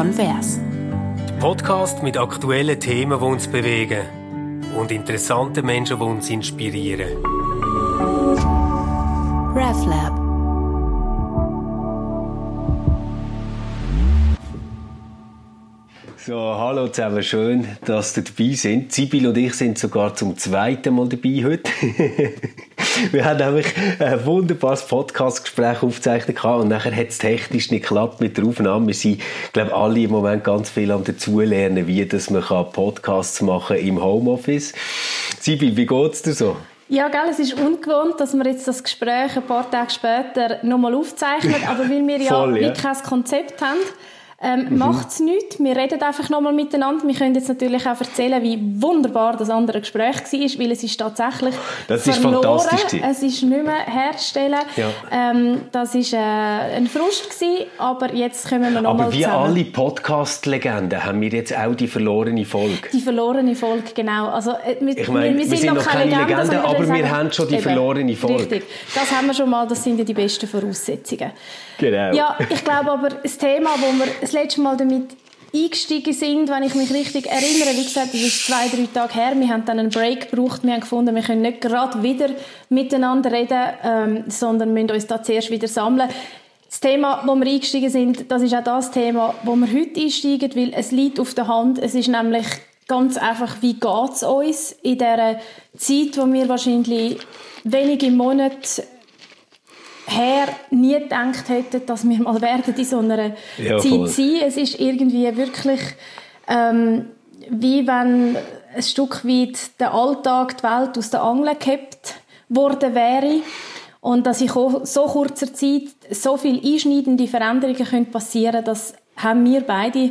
Konvers. Podcast mit aktuellen Themen, die uns bewegen und interessanten Menschen, die uns inspirieren. RefLab. So, hallo zusammen, schön, dass ihr dabei sind. Sibyl und ich sind sogar zum zweiten Mal dabei heute. Wir haben nämlich ein wunderbares Podcast-Gespräch aufgezeichnet und nachher hat es technisch nicht geklappt mit der Aufnahme. Wir sind, glaube alle im Moment ganz viel am dazulernen, wie dass man Podcasts machen im Homeoffice. Sibyl, wie geht es dir so? Ja, gell, es ist ungewohnt, dass wir jetzt das Gespräch ein paar Tage später nochmal aufzeichnen, aber weil wir ja, Voll, ja. kein Konzept haben, ähm, mhm. Macht es nichts. Wir reden einfach nochmal miteinander. Wir können jetzt natürlich auch erzählen, wie wunderbar das andere Gespräch war, weil es ist tatsächlich das verloren. Ist fantastisch. Es ist nicht mehr herstellen. Ja. Ähm, das war äh, ein Frust, gewesen, aber jetzt kommen wir nochmal Aber wie zusammen. alle Podcast-Legenden haben wir jetzt auch die verlorene Folge. Die verlorene Folge, genau. Also, äh, wir, ich meine, wir, wir, sind, noch keine Legende, Legende aber wir sagen, haben schon die eben, verlorene Folge. Richtig. Das haben wir schon mal, das sind ja die besten Voraussetzungen. Genau. Ja, ich glaube aber, das Thema, wo wir das letzte Mal damit eingestiegen sind, wenn ich mich richtig erinnere. Wie gesagt, das ist zwei, drei Tage her. Wir haben dann einen Break gebraucht. Wir haben gefunden, wir können nicht gerade wieder miteinander reden, ähm, sondern müssen uns da zuerst wieder sammeln. Das Thema, wo wir eingestiegen sind, das ist auch das Thema, wo wir heute einsteigen, weil es liegt auf der Hand. Es ist nämlich ganz einfach, wie geht es uns in dieser Zeit, wo wir wahrscheinlich wenige Monate her nie gedacht hätten, dass wir mal werden in so einer ja, Zeit sein. Es ist irgendwie wirklich ähm, wie wenn ein Stück weit der Alltag, die Welt aus der Angel gekippt worden wäre und dass in so kurzer Zeit so viele einschneidende Veränderungen passieren können, das haben wir beide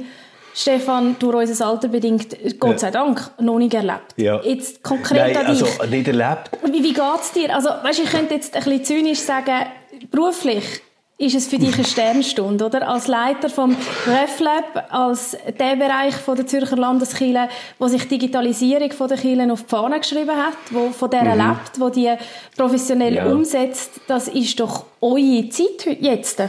Stefan, durch unser Alter bedingt, Gott sei Dank, noch nicht erlebt. Ja. Jetzt konkret Nein, also nicht erlebt. Wie, wie geht es dir? Also, weißt, ich könnte jetzt ein bisschen zynisch sagen, beruflich ist es für dich eine Sternstunde, oder? Als Leiter vom RefLab, als der Bereich von der Zürcher Landeskirche, wo sich Digitalisierung von der Kirche auf die Fahne geschrieben hat, wo von der mhm. lebt, wo die professionell ja. umsetzt, das ist doch eure Zeit jetzt.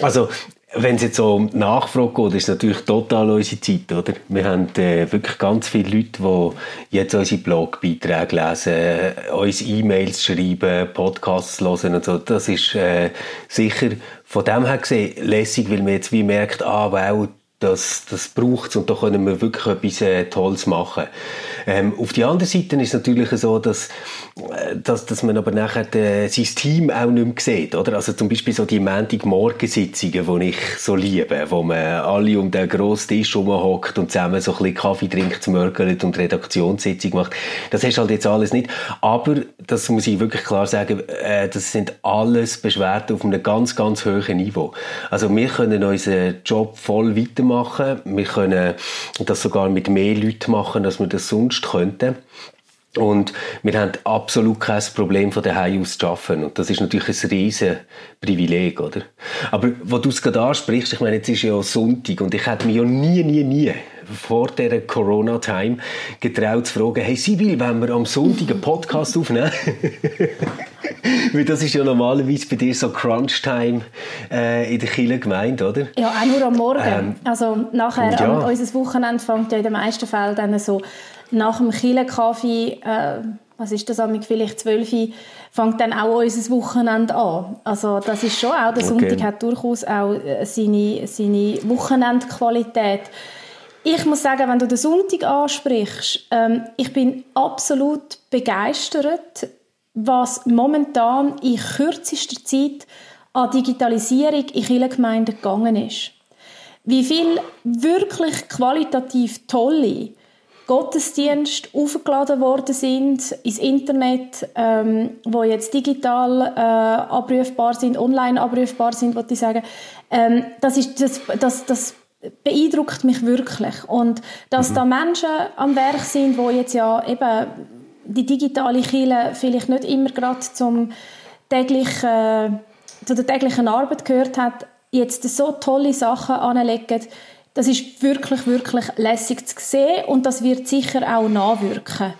Also wenn es jetzt so um die Nachfrage geht, ist natürlich total unsere Zeit, oder? Wir haben äh, wirklich ganz viele Leute, die jetzt unsere Blogbeiträge lesen, uns E-Mails schreiben, Podcasts hören und so. Das ist äh, sicher von dem her gesehen lässig, weil man jetzt wie merkt, ah, wow, das, das braucht und da können wir wirklich etwas äh, Tolles machen. Ähm, auf die andere Seite ist es natürlich so, dass, äh, dass, dass man aber nachher äh, sein Team auch nicht mehr sieht. Oder? Also zum Beispiel so die Montagmorgensitzungen, die ich so liebe, wo man alle um den grossen Tisch rumhockt und zusammen so ein bisschen Kaffee trinkt, mörgelt und Redaktionssitzung macht. Das hast halt jetzt alles nicht. Aber, das muss ich wirklich klar sagen, äh, das sind alles Beschwerden auf einem ganz, ganz hohen Niveau. Also wir können unseren Job voll weitermachen. Wir können das sogar mit mehr Leuten machen, als wir das sonst könnten. Und wir haben absolut kein Problem von daheim aus zu arbeiten. Und das ist natürlich ein riesen Privileg, oder? Aber, wo du es gerade ansprichst, ich meine, jetzt ist ja Sonntag und ich hätte mich ja nie, nie, nie vor dieser Corona-Time getraut zu fragen, hey Sibyl, wenn wir am Sonntag einen Podcast aufnehmen? Weil das ist ja normalerweise bei dir so Crunch-Time äh, in der Kille gemeint, oder? Ja, auch nur am Morgen. Ähm, also nachher, ja. an, unser Wochenende fängt ja in den meisten Fällen dann so nach dem Kille-Kaffee, äh, was ist das, vielleicht zwölf fängt dann auch unser Wochenende an. Also das ist schon auch, der okay. Sonntag hat durchaus auch äh, seine, seine Wochenendqualität. Ich muss sagen, wenn du den Sonntag ansprichst, ähm, ich bin absolut begeistert, was momentan in kürzester Zeit an Digitalisierung in vielen Gemeinden gegangen ist. Wie viel wirklich qualitativ tolle Gottesdienste aufgeladen worden sind ins Internet, ähm, wo jetzt digital äh, abrufbar sind, online abrufbar sind, wollte ich sagen. Ähm, das, ist, das, das, das beeindruckt mich wirklich. Und dass mhm. da Menschen am Werk sind, wo jetzt ja eben die digitale Kille vielleicht nicht immer gerade zum täglichen, äh, zu der täglichen Arbeit gehört hat, jetzt so tolle Sachen anlegen, das ist wirklich, wirklich lässig zu sehen und das wird sicher auch nachwirken.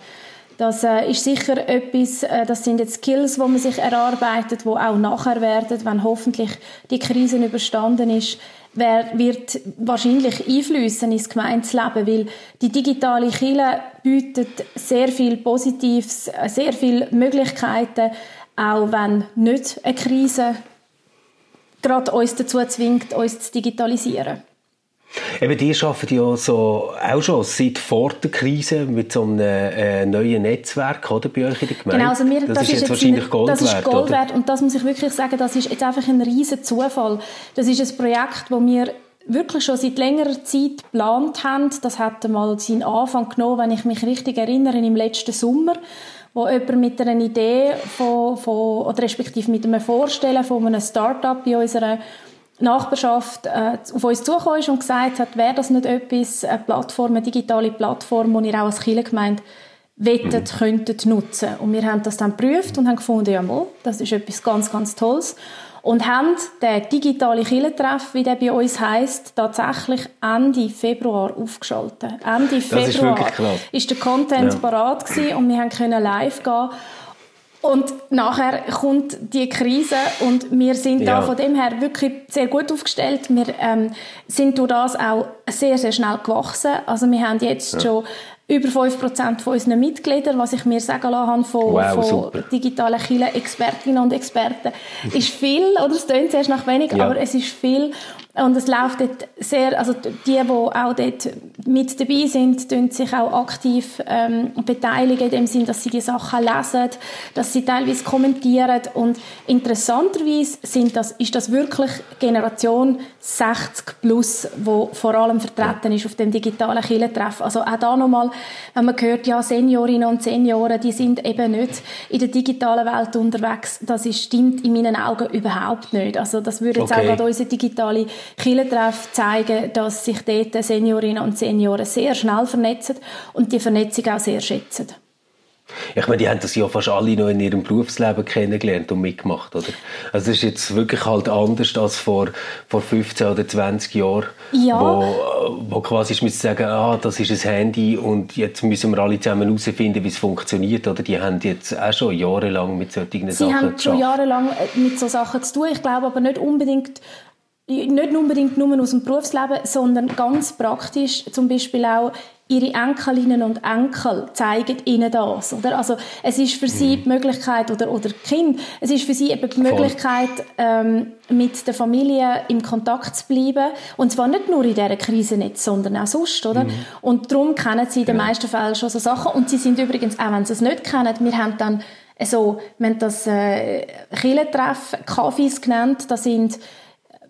Das äh, ist sicher etwas, äh, das sind jetzt Skills, die man sich erarbeitet, die auch nachher werden, wenn hoffentlich die Krise überstanden ist, wird wahrscheinlich einflüssen ins Gemeinsleben, weil die digitale Kille bietet sehr viel Positives, äh, sehr viele Möglichkeiten, auch wenn nicht eine Krise gerade uns dazu zwingt, uns zu digitalisieren. Eben, die arbeiten ja so, auch schon seit vor der Krise mit so einem äh, neuen Netzwerk oder, bei euch in der Gemeinde. Genau, also wir, das, das, ist jetzt wahrscheinlich eine, Gold. Das ist Gold wert und das muss ich wirklich sagen, das ist jetzt einfach ein riesen Zufall. Das ist ein Projekt, das wir wirklich schon seit längerer Zeit geplant haben. Das hat mal seinen Anfang genommen, wenn ich mich richtig erinnere, im letzten Sommer wo jemand mit einer Idee von, von, oder respektive mit einem Vorstellen von einem Start-up in unserer Nachbarschaft äh, auf uns zugekommen ist und gesagt hat, wäre das nicht etwas, eine Plattform, eine digitale Plattform, die ihr auch als Kirchengemeinde wettet, mhm. könntet nutzen. Und wir haben das dann geprüft und haben gefunden, ja mal, das ist etwas ganz, ganz Tolles. Und haben den digitalen Kirchentreff, wie der bei uns heisst, tatsächlich Ende Februar aufgeschaltet. Ende Februar ist, ist, der Content ja. parat gewesen und wir haben können live gehen und nachher kommt die Krise und wir sind ja. da von dem her wirklich sehr gut aufgestellt. Wir ähm, sind durch das auch sehr, sehr schnell gewachsen. Also wir haben jetzt ja. schon über 5% von unseren Mitgliedern, was ich mir sagen lassen habe von, wow, von digitalen Kirchen, Expertinnen und Experten, ist viel, oder es klingt zuerst nach wenig, ja. aber es ist viel und es läuft dort sehr, also die, die auch dort mit dabei sind, tun sich auch aktiv ähm, beteiligen, in dem Sinn, dass sie die Sachen lesen, dass sie teilweise kommentieren und interessanterweise sind das, ist das wirklich Generation 60 plus, wo vor allem vertreten ist auf dem digitalen Kirchentreff. Also auch da nochmal, wenn man hört, ja, Seniorinnen und Senioren, die sind eben nicht in der digitalen Welt unterwegs, das ist, stimmt in meinen Augen überhaupt nicht. Also das würde jetzt okay. auch gerade unsere digitale Kirchentreff zeigen, dass sich dort Seniorinnen und Senioren sehr schnell vernetzen und die Vernetzung auch sehr schätzen. Ich meine, die haben das ja fast alle noch in ihrem Berufsleben kennengelernt und mitgemacht, oder? Also es ist jetzt wirklich halt anders als vor, vor 15 oder 20 Jahren, ja. wo, wo quasi ich müsste sagen, ah, das ist ein Handy und jetzt müssen wir alle zusammen herausfinden, wie es funktioniert, oder? Die haben jetzt auch schon jahrelang mit solchen Sie Sachen Sie haben schon jahrelang mit solchen Sachen zu tun. Ich glaube aber nicht unbedingt nicht unbedingt nur aus dem Berufsleben, sondern ganz praktisch, zum Beispiel auch ihre Enkelinnen und Enkel zeigen ihnen das, oder? Also, es ist für sie mhm. die Möglichkeit, oder, oder Kind, es ist für sie eben die Möglichkeit, ähm, mit der Familie im Kontakt zu bleiben. Und zwar nicht nur in dieser Krise nicht, sondern auch sonst, oder? Mhm. Und darum kennen sie in den genau. meisten Fällen schon so Sachen. Und sie sind übrigens, auch wenn sie es nicht kennen, wir haben dann, also, wir haben das, äh, Kirchentreff, Kaffees genannt, das sind,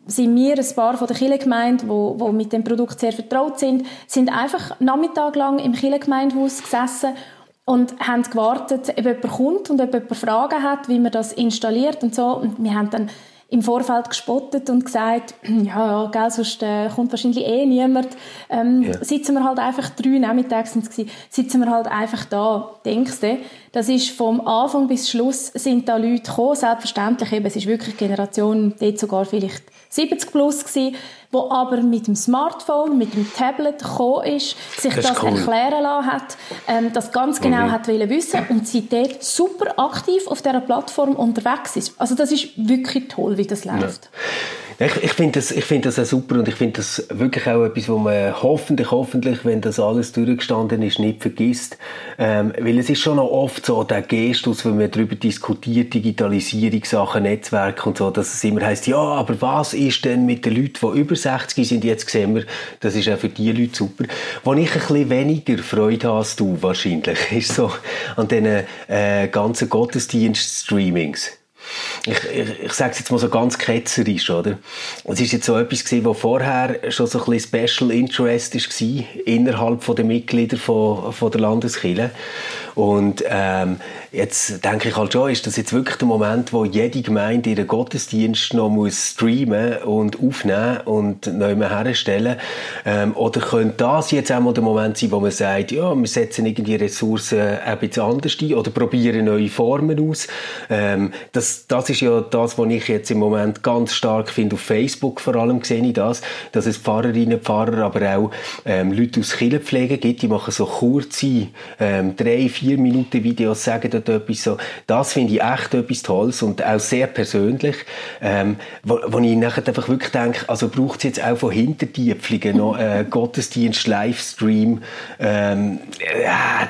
sind wir, ein paar von der Kirchengemeinde, wo, wo mit dem Produkt sehr vertraut sind, sind einfach nachmittaglang im Kirchengemeindehaus gesessen und haben gewartet, ob jemand kommt und ob jemand Fragen hat, wie man das installiert und so. Und wir haben dann im Vorfeld gespottet und gesagt, ja, ja, gell, sonst äh, kommt wahrscheinlich eh niemand. Ähm, ja. Sitzen wir halt einfach drei Nachmittags sind sitzen wir halt einfach da. Denkst du, das ist vom Anfang bis Schluss sind da Leute gekommen, selbstverständlich eben, es ist wirklich Generation, dort sogar vielleicht 70 plus gewesen, wo aber mit dem Smartphone, mit dem Tablet gekommen ist, sich das, das cool. erklären lassen hat, ähm, das ganz genau mhm. hat wissen und seitdem super aktiv auf dieser Plattform unterwegs ist. Also das ist wirklich toll, wie das läuft. Ja. Ich, ich finde das, ich find das auch super und ich finde das wirklich auch etwas, wo man hoffentlich, hoffentlich, wenn das alles durchgestanden ist, nicht vergisst. Ähm, weil es ist schon noch oft so der Gestus, wenn man darüber diskutiert, Digitalisierung, Sachen, Netzwerke und so, dass es immer heißt, ja, aber was ist denn mit den Leuten, die über 60 sind? Jetzt sehen wir, das ist auch für die Leute super. Wo ich ein bisschen weniger Freude habe als du wahrscheinlich, ist so an diesen äh, ganzen Gottesdienst-Streamings ich, ich, ich sage es jetzt mal so ganz ketzerisch, oder? Es ist jetzt so etwas gewesen, was vorher schon so ein bisschen Special Interest war innerhalb der Mitglieder von, von der Landeskirche. Und ähm, jetzt denke ich halt schon, ist das jetzt wirklich der Moment, wo jede Gemeinde ihren Gottesdienst noch muss streamen und aufnehmen und neu herstellen ähm, Oder könnte das jetzt auch mal der Moment sein, wo man sagt, ja, wir setzen irgendwie Ressourcen bisschen anders ein oder probieren neue Formen aus. Ähm, das das, das ist ja das, was ich jetzt im Moment ganz stark finde. Auf Facebook vor allem sehe ich das, dass es Pfarrerinnen, Pfarrer, aber auch ähm, Leute aus Kirchenpflege gibt, die machen so kurze, ähm, drei, vier Minuten Videos, sagen dort etwas so. Das finde ich echt etwas Tolles und auch sehr persönlich, ähm, wo, wo ich nachher einfach wirklich denke, also braucht es jetzt auch von Hintertieflingen noch äh, Gottesdienst, Livestream, ähm, ja,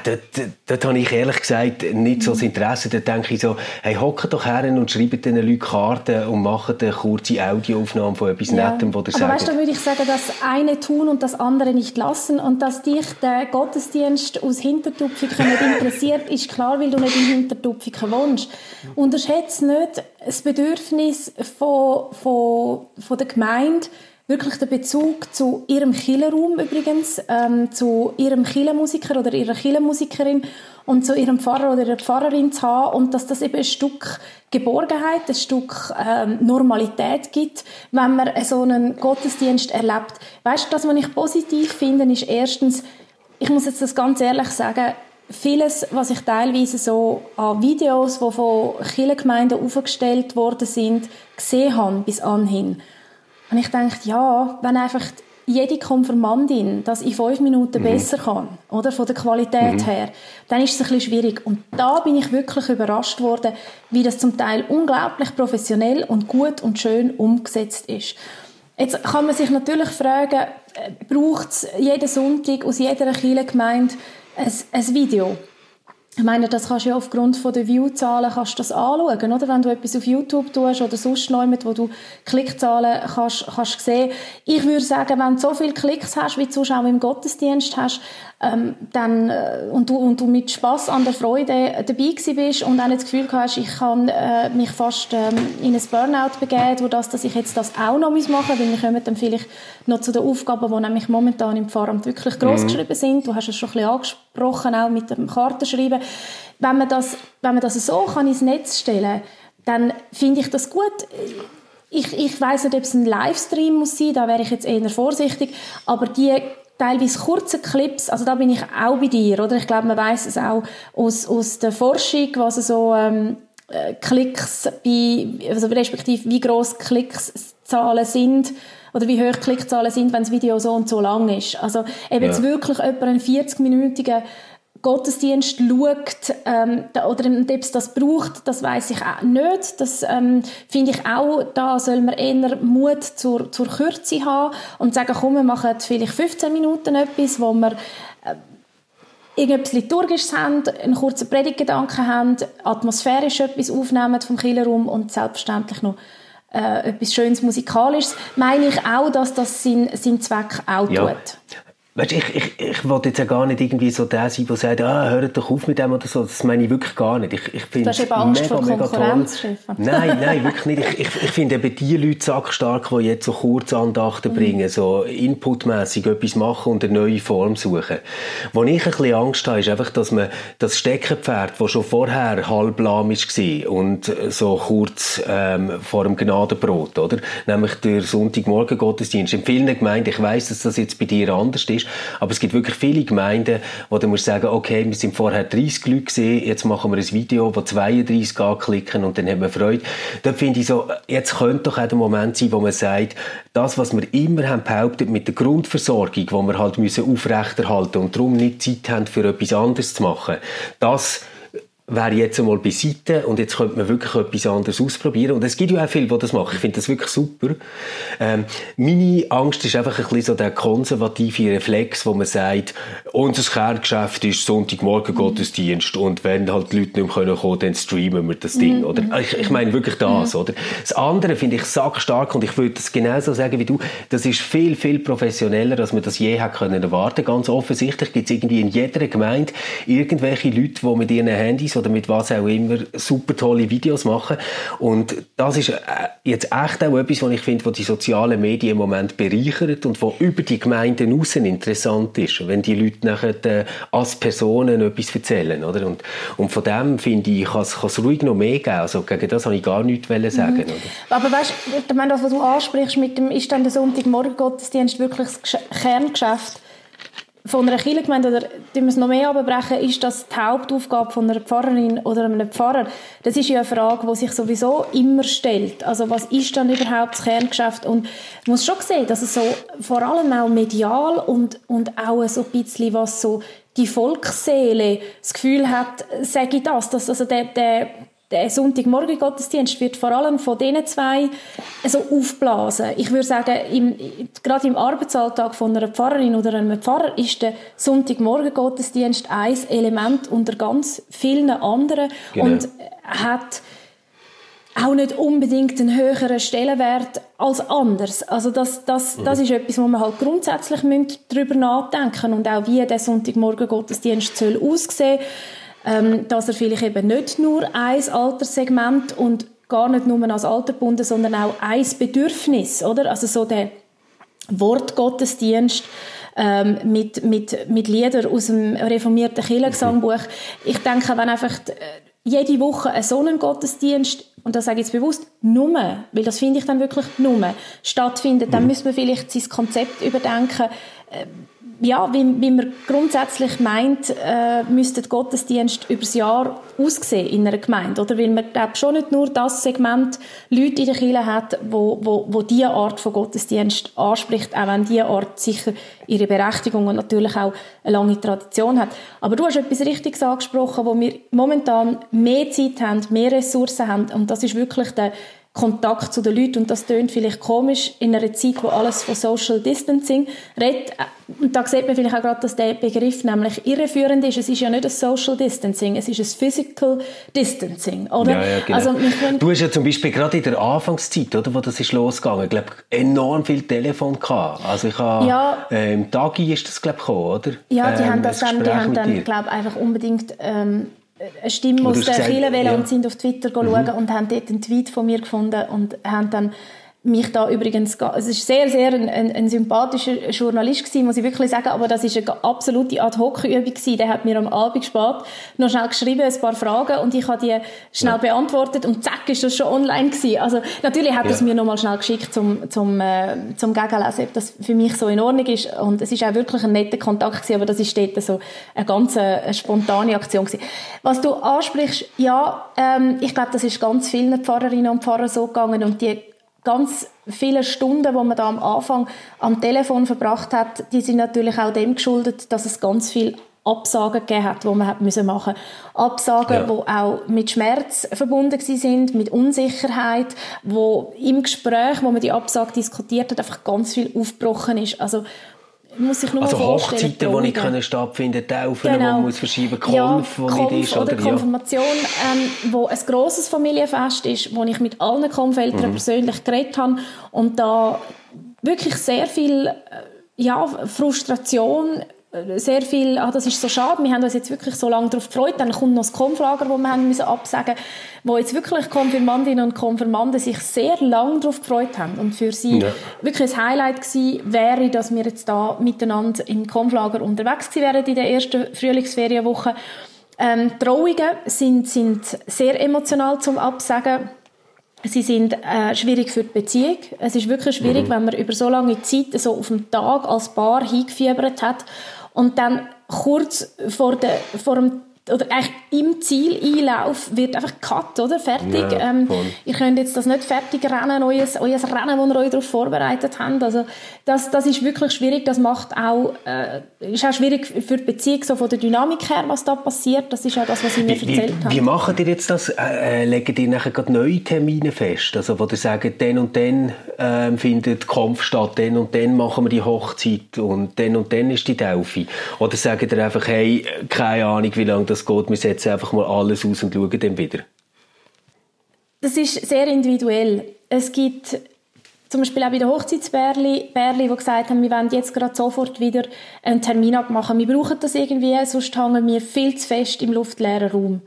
dort, habe ich ehrlich gesagt nicht so das Interesse. Da denke ich so, hey, hockt doch her und schreibt den Leuten Karten und macht eine kurze Audioaufnahme von etwas ja. Nettem, wo ihr sagt. Aber weißt du, würde ich sagen, das eine tun und das andere nicht lassen und dass dich der Gottesdienst aus Hintertupfiken nicht interessiert, ist klar, weil du nicht in Hintertupfiken wohnst. Unterschätze nicht das Bedürfnis von, von, von der Gemeinde, wirklich den Bezug zu ihrem Killerraum übrigens, ähm, zu ihrem Killermusiker oder ihrer Killermusikerin und zu ihrem Pfarrer oder ihrer Pfarrerin zu haben und dass das eben ein Stück Geborgenheit, ein Stück ähm, Normalität gibt, wenn man so einen Gottesdienst erlebt. Weißt du, was ich positiv finde, ist erstens, ich muss jetzt das ganz ehrlich sagen, vieles, was ich teilweise so an Videos, die von Kirchengemeinden aufgestellt worden sind, gesehen habe bis anhin, und ich denke, ja, wenn einfach jede Konfirmandin das in fünf Minuten mhm. besser kann, oder, von der Qualität mhm. her, dann ist es ein bisschen schwierig. Und da bin ich wirklich überrascht worden, wie das zum Teil unglaublich professionell und gut und schön umgesetzt ist. Jetzt kann man sich natürlich fragen, äh, braucht es jeden Sonntag aus jeder Kirchengemeinde ein, ein Video? Ich meine, das kannst du ja aufgrund der Viewzahlen kannst das anschauen, oder? Wenn du etwas auf YouTube tust oder sonst noch wo du Klickzahlen kannst, kannst sehen. Ich würde sagen, wenn du so viele Klicks hast, wie du auch im Gottesdienst hast, ähm, dann, äh, und, du, und du mit Spaß an der Freude dabei bist und auch nicht das Gefühl hast, ich kann äh, mich fast ähm, in ein Burnout begeben, durch das, dass ich jetzt das auch noch machen muss, weil wir kommen dann vielleicht noch zu den Aufgaben, die nämlich momentan im Pfarramt wirklich groß mhm. geschrieben sind. Du hast es schon ein bisschen angesprochen, auch mit dem Kartenschreiben. Wenn man das, wenn man das so kann ins Netz stellen dann finde ich das gut ich, ich weiß nicht, ob es ein Livestream muss sein, da wäre ich jetzt eher vorsichtig, aber die teilweise kurze Clips, also da bin ich auch bei dir, oder? Ich glaube, man weiß es auch aus, aus der Forschung, was so ähm, äh, Klicks bei, also respektive wie groß Klickszahlen sind oder wie hoch Klickzahlen sind, wenn das Video so und so lang ist. Also eben ja. jetzt wirklich etwa einen 40-minütigen Gottesdienst schaut ähm, oder ob es das braucht, das weiß ich auch nicht. Das ähm, finde ich auch, da soll man eher Mut zur, zur Kürze haben und sagen, komm, wir machen vielleicht 15 Minuten etwas, wo wir äh, irgendetwas Liturgisches haben, einen kurzen Predigtgedanken haben, atmosphärisch etwas aufnehmen vom Killerraum und selbstverständlich noch äh, etwas Schönes Musikalisches, meine ich auch, dass das seinen sein Zweck auch ja. tut. Weißt, ich, ich, ich wollte jetzt ja gar nicht irgendwie so der sein, der sagt, ah, hört doch auf mit dem oder so. Das meine ich wirklich gar nicht. Ich, ich finde es mega, mega toll. Nein, nein, wirklich nicht. Ich, ich, ich finde eben die Leute sackstark, die jetzt so Kurzandachten mhm. bringen, so inputmässig etwas machen und eine neue Form suchen. Wo ich ein bisschen Angst habe, ist einfach, dass man das Steckenpferd, das schon vorher halblahm war und so kurz ähm, vor dem Gnadenbrot, oder? Nämlich der Sonntagmorgen-Gottesdienst. In vielen Gemeinden, ich weiss, dass das jetzt bei dir anders ist, aber es gibt wirklich viele Gemeinden, wo du musst sagen, okay, wir sind vorher 30 Leute gesehen, jetzt machen wir ein Video, wo 32 anklicken und dann haben wir Freude. Da finde ich so, jetzt könnte doch auch der Moment sein, wo man sagt, das, was wir immer haben behauptet mit der Grundversorgung, die wir halt müssen aufrechterhalten und darum nicht Zeit haben, für etwas anderes zu machen, das wäre jetzt einmal beiseite und jetzt könnte man wirklich etwas anderes ausprobieren. Und es gibt ja auch viele, die das machen. Ich finde das wirklich super. Ähm, meine Angst ist einfach ein bisschen so der konservative Reflex, wo man sagt, unser Kerngeschäft ist Sonntagmorgen Gottesdienst und wenn halt die Leute nicht mehr kommen können, dann streamen wir das Ding, mhm. oder? Ich, ich meine wirklich das, mhm. oder? Das andere finde ich sackstark und ich würde das genauso sagen wie du, das ist viel, viel professioneller, als man das je hätte können erwarten. Ganz offensichtlich gibt es irgendwie in jeder Gemeinde irgendwelche Leute, die mit ihren Handys oder mit was auch immer super tolle Videos machen. Und das ist äh, jetzt echt auch etwas, was ich finde, was die sozialen Medien im Moment bereichert und was über die Gemeinden außen interessant ist, wenn die Leute nachher äh, als Personen etwas erzählen. Oder? Und, und von dem finde ich, kann es ruhig noch mehr geben. Also gegen das habe ich gar nichts sagen. Mhm. Oder? Aber weißt du, das, was du ansprichst, mit dem, ist dann der Sonntagmorgen Gottesdienst wirklich das Kerngeschäft von einer Kirchengemeinde, oder wir es noch mehr abbrechen, ist das die Hauptaufgabe von einer Pfarrerin oder einem Pfarrer? Das ist ja eine Frage, die sich sowieso immer stellt. Also was ist dann überhaupt das Kerngeschäft? Und man muss schon sehen, dass es so vor allem auch medial und, und auch so ein bisschen was so die Volksseele das Gefühl hat, sage ich das, dass also der, der der Sonntagmorgen-Gottesdienst wird vor allem von diesen zwei so aufblasen. Ich würde sagen, im, gerade im Arbeitsalltag von einer Pfarrerin oder einem Pfarrer ist der Sonntagmorgen-Gottesdienst ein Element unter ganz vielen anderen genau. und hat auch nicht unbedingt einen höheren Stellenwert als anders. Also das, das, mhm. das ist etwas, wo man halt grundsätzlich darüber nachdenken und auch wie der Sonntagmorgen-Gottesdienst soll aussehen soll ähm, dass er vielleicht eben nicht nur ein Alterssegment und gar nicht nur als Alter gebunden, sondern auch ein Bedürfnis, oder? Also so der Wortgottesdienst ähm, mit, mit, mit Liedern aus dem reformierten Kirchengesangbuch. Ich denke, wenn einfach äh, jede Woche ein Sonnengottesdienst, und das sage ich jetzt bewusst, nur, weil das finde ich dann wirklich nur, stattfindet, dann mhm. müssen wir vielleicht sein Konzept überdenken, äh, ja, wie, wie man grundsätzlich meint, äh, müsste der Gottesdienst übers Jahr aussehen in einer Gemeinde, oder? Weil man glaub, schon nicht nur das Segment Leute in der Kirche hat, wo, wo, wo diese Art von Gottesdienst anspricht, auch wenn diese Art sicher ihre Berechtigung und natürlich auch eine lange Tradition hat. Aber du hast etwas Richtiges angesprochen, wo wir momentan mehr Zeit haben, mehr Ressourcen haben und das ist wirklich der Kontakt zu den Leuten. Und das tönt vielleicht komisch in einer Zeit, wo alles von Social Distancing redet. Und da sieht man vielleicht auch gerade, dass der Begriff nämlich irreführend ist. Es ist ja nicht ein Social Distancing, es ist ein Physical Distancing, oder? Ja, ja, genau. also, du hast ja zum Beispiel gerade in der Anfangszeit, oder, wo das ist losgegangen, ich glaube, enorm viel Telefon gehabt. Also ich habe, ja, äh, im Tagi ist das, glaube ich, gekommen, oder? Ja, die ähm, haben das dann, die haben dann, glaube einfach unbedingt ähm, eine Stimme aus der Kirche ja. und sind auf Twitter mhm. schauen und haben dort einen Tweet von mir gefunden und haben dann mich da übrigens, es ist sehr, sehr ein, ein, ein sympathischer Journalist gewesen, muss ich wirklich sagen, aber das ist eine absolute Ad-Hoc-Übung gewesen. Der hat mir am Abend spät noch schnell geschrieben, ein paar Fragen und ich habe die schnell ja. beantwortet und zack, ist das schon online gewesen. Also, natürlich hat ja. es mir noch mal schnell geschickt zum, zum, äh, zum Gegenlesen, ob das für mich so in Ordnung ist und es ist auch wirklich ein netter Kontakt gewesen, aber das ist dort so eine ganz eine spontane Aktion gewesen. Was du ansprichst, ja, ähm, ich glaube, das ist ganz vielen Pfarrerinnen und Pfarrern so gegangen und die ganz viele Stunden, die man da am Anfang am Telefon verbracht hat, die sind natürlich auch dem geschuldet, dass es ganz viel Absagen gegeben hat, die man hat müssen machen. Absagen, ja. die auch mit Schmerz verbunden sind, mit Unsicherheit, wo im Gespräch, wo man die Absage diskutiert hat, einfach ganz viel aufgebrochen ist. Also muss ich nur also Hochzeiten, die nicht können stattfinden Taufen, genau. man muss verschieben, Konf, ja, Konf nicht ist. Oder, oder Konfirmation, ähm, wo ein grosses Familienfest ist, wo ich mit allen Konfeltern mhm. persönlich geredet habe und da wirklich sehr viel äh, ja, Frustration sehr viel, ah, das ist so schade, wir haben uns jetzt wirklich so lange darauf gefreut, dann kommt noch das Konflager, das wir haben müssen absagen wo jetzt wirklich Konfirmandinnen und Konfirmanden sich sehr lange darauf gefreut haben und für sie ja. wirklich ein Highlight gewesen wäre, dass wir jetzt da miteinander im Konflager unterwegs gewesen wären in der ersten Frühlingsferienwoche. Ähm, Trauungen sind, sind sehr emotional zum Absagen. Sie sind äh, schwierig für die Beziehung. Es ist wirklich schwierig, mhm. wenn man über so lange Zeit so auf dem Tag als Paar hingefiebert hat und dann kurz vor, der, vor dem oder eigentlich im Zieleinlauf wird einfach cut, oder? Fertig. Ja, ähm, ihr könnt jetzt das nicht fertig rennen, euer, euer Rennen, wo ihr euch darauf vorbereitet habt. Also, das, das ist wirklich schwierig. Das macht auch, äh, ist auch schwierig für die Beziehung so von der Dynamik her, was da passiert. Das ist auch das, was ich mir wie, erzählt habe. Wie machen ihr jetzt das? Äh, äh, legen ihr nachher gerade neue Termine fest? Also, wo ihr sagt, dann und dann äh, findet Kampf statt, dann und dann machen wir die Hochzeit und dann und dann ist die Delphi? Oder sagt ihr einfach, hey, keine Ahnung, wie lange das das geht. Wir setzen einfach mal alles aus und schauen dann wieder. Das ist sehr individuell. Es gibt zum Beispiel auch bei den Hochzeitsbärli, Bärli, die gesagt haben, wir wollen jetzt gerade sofort wieder einen Termin abmachen. Wir brauchen das irgendwie, sonst hängen wir viel zu fest im luftleeren Raum.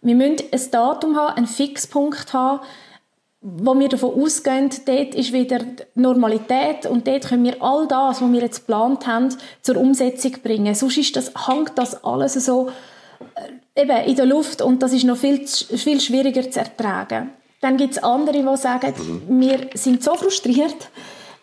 Wir müssen ein Datum haben, einen Fixpunkt haben, wo wir davon ausgehen, dort ist wieder Normalität und dort können wir all das, was wir jetzt geplant haben, zur Umsetzung bringen. Sonst ist das, hängt das alles so eben in der Luft und das ist noch viel, viel schwieriger zu ertragen. Dann gibt es andere, die sagen, mhm. wir sind so frustriert,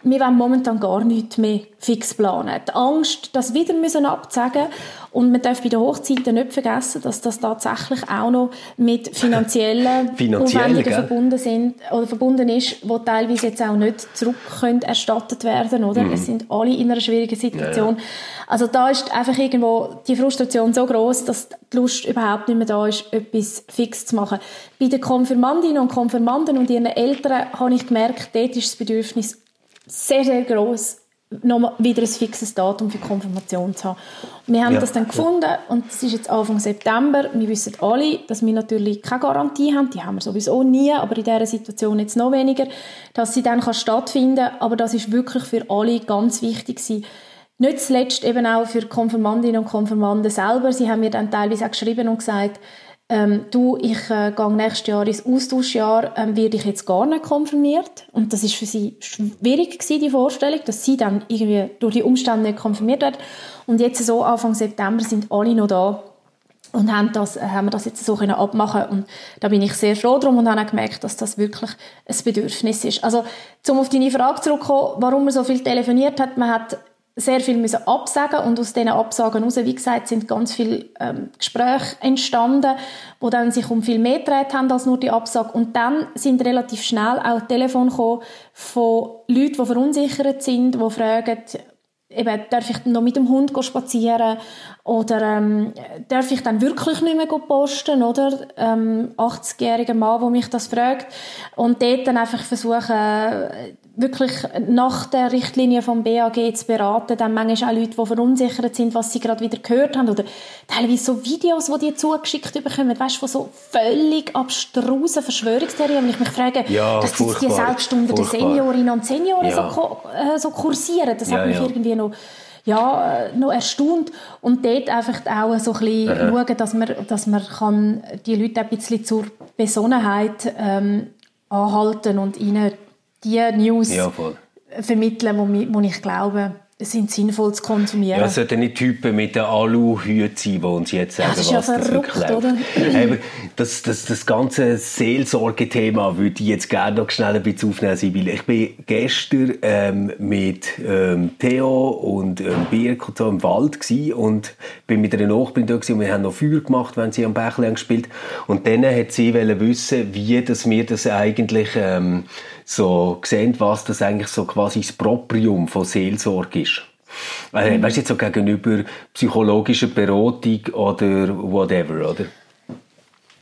wir wollen momentan gar nichts mehr fix planen. Die Angst, das wieder müssen absagen und man darf bei den Hochzeiten nicht vergessen, dass das tatsächlich auch noch mit finanziellen Aufwendungen verbunden sind oder verbunden ist, wo teilweise jetzt auch nicht zurück können erstattet werden, oder? Mhm. Es sind alle in einer schwierigen Situation. Ja, ja. Also da ist einfach irgendwo die Frustration so groß, dass die Lust überhaupt nicht mehr da ist, etwas fix zu machen. Bei den Konfirmandinnen und Konfirmanden und ihren Eltern habe ich gemerkt, dort ist das Bedürfnis sehr, sehr groß noch wieder ein fixes Datum für Konfirmation zu haben. Wir haben ja, das dann gefunden ja. und es ist jetzt Anfang September. Wir wissen alle, dass wir natürlich keine Garantie haben. Die haben wir sowieso nie, aber in dieser Situation jetzt noch weniger, dass sie dann kann stattfinden kann. Aber das ist wirklich für alle ganz wichtig gewesen. Nicht zuletzt eben auch für Konfirmandinnen und Konfirmanden selber. Sie haben mir dann teilweise auch geschrieben und gesagt, ähm, du, ich äh, gehe nächstes Jahr ins Austauschjahr, ähm, werde ich jetzt gar nicht konfirmiert. Und das ist für sie schwierig gewesen, die Vorstellung, dass sie dann irgendwie durch die Umstände nicht konfirmiert wird. Und jetzt so Anfang September sind alle noch da und haben, das, haben wir das jetzt so können abmachen und da bin ich sehr froh drum und habe auch gemerkt, dass das wirklich ein Bedürfnis ist. Also, zum auf deine Frage zurückzukommen, warum man so viel telefoniert hat, man hat sehr viel müssen absagen und aus diesen Absagen heraus, wie gesagt, sind ganz viele ähm, Gespräche entstanden, wo dann sich um viel mehr gedreht haben als nur die Absage. Und dann sind relativ schnell auch Telefone gekommen von Leuten, die verunsichert sind, die fragen, eben, darf ich noch mit dem Hund spazieren oder ähm, darf ich dann wirklich nicht mehr posten, oder? Ähm, 80-jähriger Mann, der mich das fragt. Und dort dann einfach versuchen, wirklich nach der Richtlinie vom BAG zu beraten. Dann manchmal auch Leute, die verunsichert sind, was sie gerade wieder gehört haben. Oder teilweise so Videos, die die zugeschickt bekommen, weißt du, von so völlig abstrusen Verschwörungstheorien. Und ich mich frage, ja, dass die selbst unter den Seniorinnen und Senioren ja. so, äh, so kursieren. Das ja, hat mich irgendwie noch ja, noch erstaunt. Und dort einfach auch so ein bisschen Aha. schauen, dass man, dass man kann die Leute ein bisschen zur Besonnenheit ähm, anhalten und ihnen die News ja, vermitteln, wo, ich glaube, sind sinnvoll zu konsumieren. Ja, es sollten nicht Typen mit den Aluhüten sein, die uns jetzt sagen, ja, das was ja verrückt, das wirklich oder? Das, das, das ganze Seelsorgethema würde ich jetzt gerne noch schnell ein bisschen aufnehmen, Sibylle. Ich bin gestern ähm, mit ähm, Theo und ähm, Birk und so im Wald gewesen und bin mit einer Nachbarin da gewesen und wir haben noch Feuer gemacht, wenn sie am Bächlein gespielt und dann hat sie wissen, wie dass wir das eigentlich ähm, so sehen, was das eigentlich so quasi das Proprium von Seelsorge ist. Äh. Weißt du, jetzt so gegenüber psychologischer Beratung oder whatever, oder?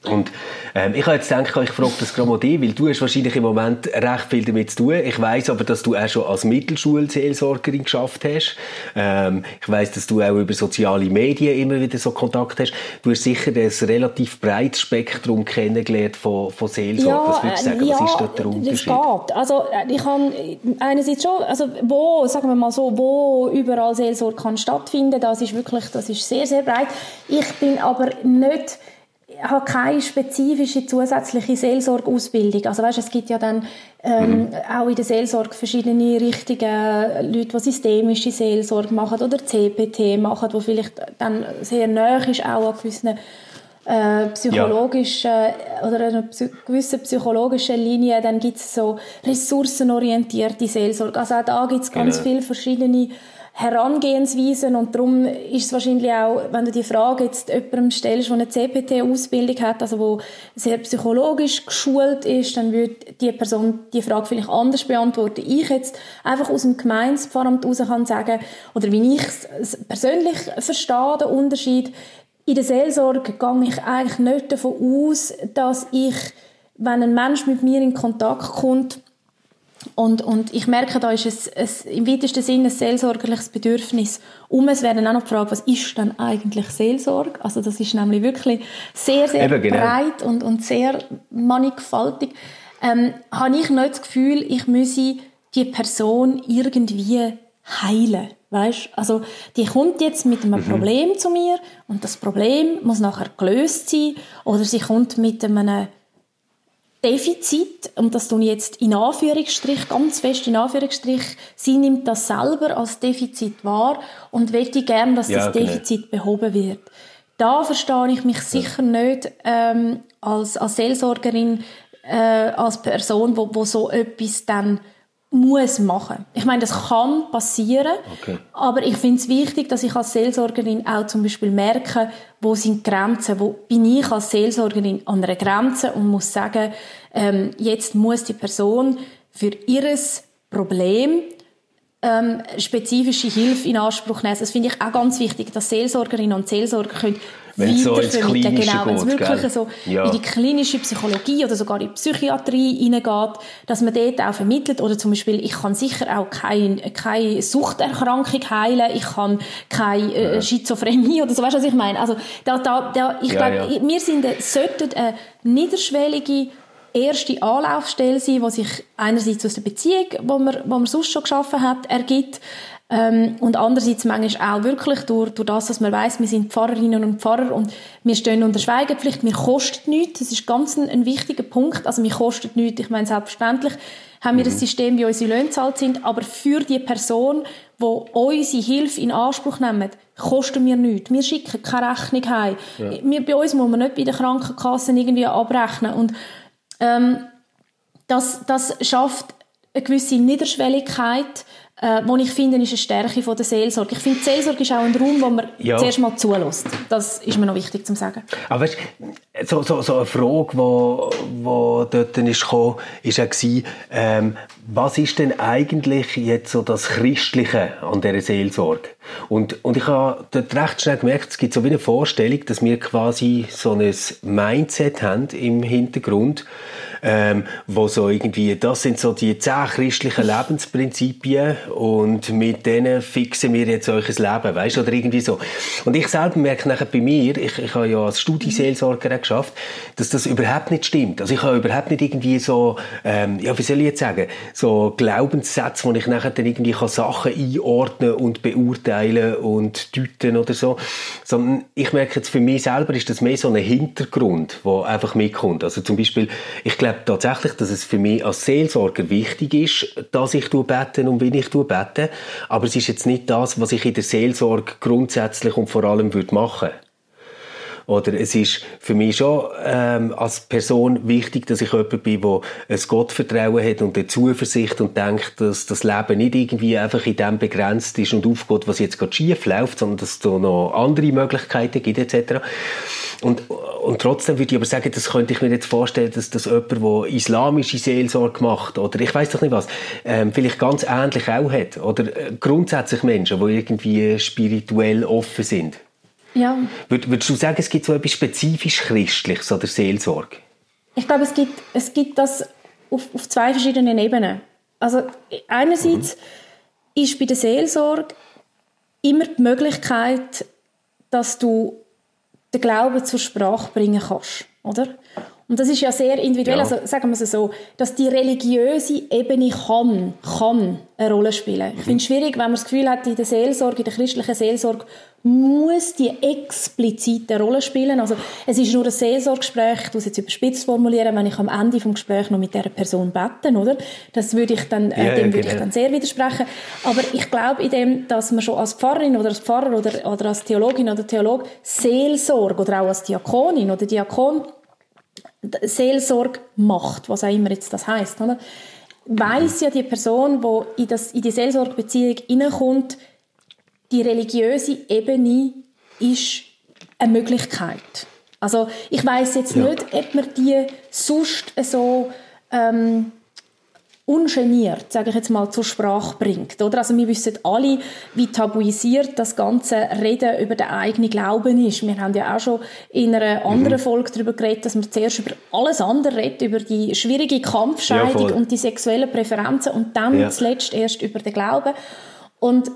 Und ähm, ich habe jetzt gedacht, ich frage das gerade mal dich, weil du hast wahrscheinlich im Moment recht viel damit zu tun. Ich weiß aber, dass du auch schon als Mittelschulseelsorgerin geschafft hast. Ähm, ich weiß, dass du auch über soziale Medien immer wieder so Kontakt hast. Du hast sicher ein relativ breites Spektrum kennengelernt von, von Seelsorge. Ja, Was würdest du sagen, ja, was ist dort der Unterschied? geht. Also äh, ich kann einerseits schon, also wo, sagen wir mal so, wo überall Seelsorge kann stattfinden, das ist wirklich, das ist sehr, sehr breit. Ich bin aber nicht habe keine spezifische zusätzliche Seelsorgeausbildung. Also weißt, es gibt ja dann ähm, mhm. auch in der Seelsorge verschiedene richtige Leute, die systemische Seelsorge machen oder CPT machen, wo vielleicht dann sehr nah ist auch an gewissen äh, psychologischen ja. oder einer gewissen psychologischen Linie. Dann gibt es so ressourcenorientierte Seelsorge. Also auch da gibt es ganz genau. viele verschiedene Herangehensweisen und darum ist es wahrscheinlich auch, wenn du die Frage jetzt jemandem stellst, der eine CPT-Ausbildung hat, also wo sehr psychologisch geschult ist, dann würde die Person die Frage vielleicht anders beantworten. Ich jetzt einfach aus dem Gemeinspfarramt heraus kann sagen, oder wie ich es persönlich verstehe, den Unterschied, in der Seelsorge gehe ich eigentlich nicht davon aus, dass ich, wenn ein Mensch mit mir in Kontakt kommt, und, und ich merke, da ist es, es im weitesten Sinne ein seelsorgerliches Bedürfnis. Um es werden auch noch die Frage, was ist denn eigentlich Seelsorge? Also das ist nämlich wirklich sehr, sehr Eben, genau. breit und, und sehr mannigfaltig. Ähm, habe ich nicht das Gefühl, ich müsse die Person irgendwie heilen. Weißt? Also, die kommt jetzt mit einem mhm. Problem zu mir und das Problem muss nachher gelöst sein oder sie kommt mit einem Defizit, und das ich jetzt in Anführungsstrich, ganz fest in Anführungsstrich, sie nimmt das selber als Defizit wahr und möchte gerne, dass ja, das genau. Defizit behoben wird. Da verstehe ich mich sicher nicht ähm, als, als Seelsorgerin, äh, als Person, wo, wo so etwas dann muss machen. Ich meine, das kann passieren, okay. aber ich finde es wichtig, dass ich als Seelsorgerin auch zum Beispiel merke, wo sind Grenzen, wo bin ich als Seelsorgerin an einer Grenze und muss sagen, ähm, jetzt muss die Person für ihres Problem ähm, spezifische Hilfe in Anspruch nehmen. Das finde ich auch ganz wichtig, dass Seelsorgerinnen und Seelsorger können wenn so ins Klinische genau, wenn es wirklich so ja. in die klinische Psychologie oder sogar in die Psychiatrie hineingeht, dass man dort auch vermittelt oder zum Beispiel, ich kann sicher auch keine, keine Suchterkrankung heilen, ich kann keine äh, ja. Schizophrenie oder so, weißt du, was ich meine? Also da, da, da ich ja, glaube, wir sind, sollten eine niederschwellige erste Anlaufstelle sein, die sich einerseits aus der Beziehung, wo man, wo man sonst schon geschaffen hat, ergibt, ähm, und andererseits manchmal auch wirklich durch, durch das, dass man weiß, wir sind Pfarrerinnen und Pfarrer und wir stehen unter Schweigepflicht, wir kosten nichts, das ist ganz ein, ein wichtiger Punkt, also wir kosten nichts, ich meine selbstverständlich haben wir mhm. ein System, wie unsere Löhne zahlt sind, aber für die Person, wo unsere Hilfe in Anspruch nehmen, kosten wir nichts. Wir schicken keine Rechnung heim. Ja. Wir, bei uns muss man nicht bei der Krankenkasse irgendwie abrechnen und ähm, das, das schafft eine gewisse Niederschwelligkeit, äh, wo ich finde, ist eine Stärke von der Seelsorge. Ich finde, die Seelsorge ist auch ein Raum, wo man ja. zuerst mal zulässt. Das ist mir noch wichtig zu sagen. Aber weißt, so, so, so eine Frage, die wo, wo dort ist gekommen, ist auch gewesen, ähm, was ist denn eigentlich jetzt so das Christliche an dieser Seelsorge? Und, und ich habe dort recht schnell gemerkt, es gibt so wie eine Vorstellung, dass wir quasi so ein Mindset haben im Hintergrund, ähm, wo so irgendwie, das sind so die zehn christlichen Lebensprinzipien und mit denen fixen wir jetzt euch Leben, weißt oder irgendwie so. Und ich selber merke nachher bei mir, ich, ich habe ja als Studieseelsorger geschafft, dass das überhaupt nicht stimmt. Also ich habe überhaupt nicht irgendwie so, ähm, ja, wie soll ich jetzt sagen, so Glaubenssätze, wo ich nachher dann irgendwie kann Sachen einordnen und beurteilen und deuten oder so, sondern ich merke jetzt für mich selber ist das mehr so ein Hintergrund, der einfach mitkommt. Also zum Beispiel, ich glaube tatsächlich, dass es für mich als Seelsorger wichtig ist, dass ich bete und wie ich bete, aber es ist jetzt nicht das, was ich in der Seelsorge grundsätzlich und vor allem würde machen würde. Oder es ist für mich schon ähm, als Person wichtig, dass ich jemand bin, der ein Gottvertrauen hat und eine Zuversicht und denkt, dass das Leben nicht irgendwie einfach in dem begrenzt ist und aufgeht, was jetzt gerade schief läuft, sondern dass es da noch andere Möglichkeiten gibt etc. Und, und trotzdem würde ich aber sagen, das könnte ich mir jetzt vorstellen, dass das jemand, der islamische Seelsorge macht oder ich weiß doch nicht was, ähm, vielleicht ganz ähnlich auch hat oder äh, grundsätzlich Menschen, die irgendwie spirituell offen sind. Ja. Würd, würdest du sagen, es gibt so etwas spezifisch Christliches oder Seelsorge? Ich glaube, es gibt, es gibt das auf, auf zwei verschiedenen Ebenen. Also einerseits mhm. ist bei der Seelsorge immer die Möglichkeit, dass du den Glauben zur Sprache bringen kannst, oder? Und das ist ja sehr individuell, ja. also sagen wir es so, dass die religiöse Ebene kann, kann eine Rolle spielen. Ich finde es schwierig, wenn man das Gefühl hat, in der Seelsorge, in der christlichen Seelsorge muss die explizit eine Rolle spielen. Also es ist nur ein Seelsorgegespräch, ich muss jetzt überspitzt formulieren, wenn ich am Ende des Gesprächs noch mit dieser Person beten, oder? Das würde ich dann, äh, ja, dem würde genau. ich dann sehr widersprechen. Aber ich glaube in dem, dass man schon als Pfarrerin oder als Pfarrer oder, oder als Theologin oder Theolog Seelsorge oder auch als Diakonin oder Diakon Seelsorge macht, was auch immer jetzt das heißt, oder? Weiß ja die Person, die in, das, in die Seelsorgebeziehung hineinkommt, die religiöse Ebene ist eine Möglichkeit. Also ich weiß jetzt ja. nicht, ob man die sonst so ähm, ungeniert, sage ich jetzt mal, zur Sprache bringt. Oder? Also wir wissen alle, wie tabuisiert das ganze Reden über den eigenen Glauben ist. Wir haben ja auch schon in einer anderen mhm. Folge darüber geredet, dass man zuerst über alles andere redet, über die schwierige Kampfscheidung ja, und die sexuellen Präferenzen und dann ja. zuletzt erst über den Glauben. Und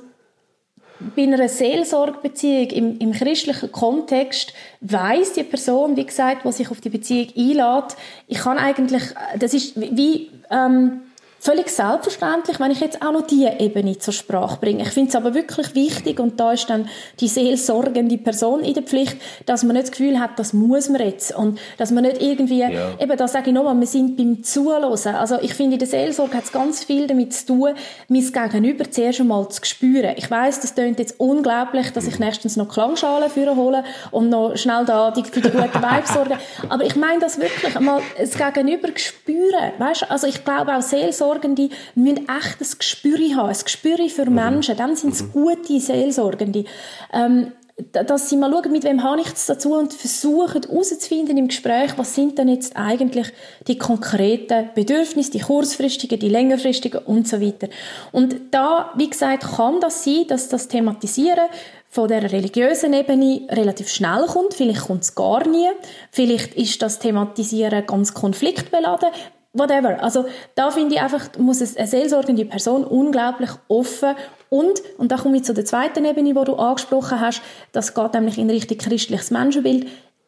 bei einer Seelsorgebeziehung im, im christlichen Kontext weiß die Person, wie gesagt, was sich auf die Beziehung einlädt, ich kann eigentlich, das ist wie ähm, völlig selbstverständlich, wenn ich jetzt auch noch diese Ebene zur Sprache bringe. Ich finde es aber wirklich wichtig, und da ist dann die seelsorgende Person in der Pflicht, dass man nicht das Gefühl hat, das muss man jetzt. Und dass man nicht irgendwie, ja. eben da sage ich nochmal, wir sind beim Zuhören. Also ich finde, in der Seelsorge hat es ganz viel damit zu tun, mein Gegenüber zuerst einmal zu spüren. Ich weiß, das klingt jetzt unglaublich, dass ich nächstens noch Klangschalen für hole und noch schnell da die, für die guten Vibes sorgen. Aber ich meine das wirklich, einmal das Gegenüber spüren. Weißt? Also ich glaube auch Seelsorge Seelsorgende müssen echt ein Gespür haben, ein Gespür für mhm. Menschen, dann sind es mhm. gute Seelsorgende. Ähm, dass sie mal schauen, mit wem habe ich es dazu und versuchen herauszufinden im Gespräch, was sind denn jetzt eigentlich die konkreten Bedürfnisse, die kurzfristigen, die längerfristigen und so weiter. Und da, wie gesagt, kann das sein, dass das Thematisieren von der religiösen Ebene relativ schnell kommt. Vielleicht kommt es gar nie. Vielleicht ist das Thematisieren ganz konfliktbeladen whatever. Also da finde ich einfach, muss eine seelsorgende Person unglaublich offen und, und da komme ich zu der zweiten Ebene, die du angesprochen hast, das geht nämlich in Richtung christliches Menschenbild,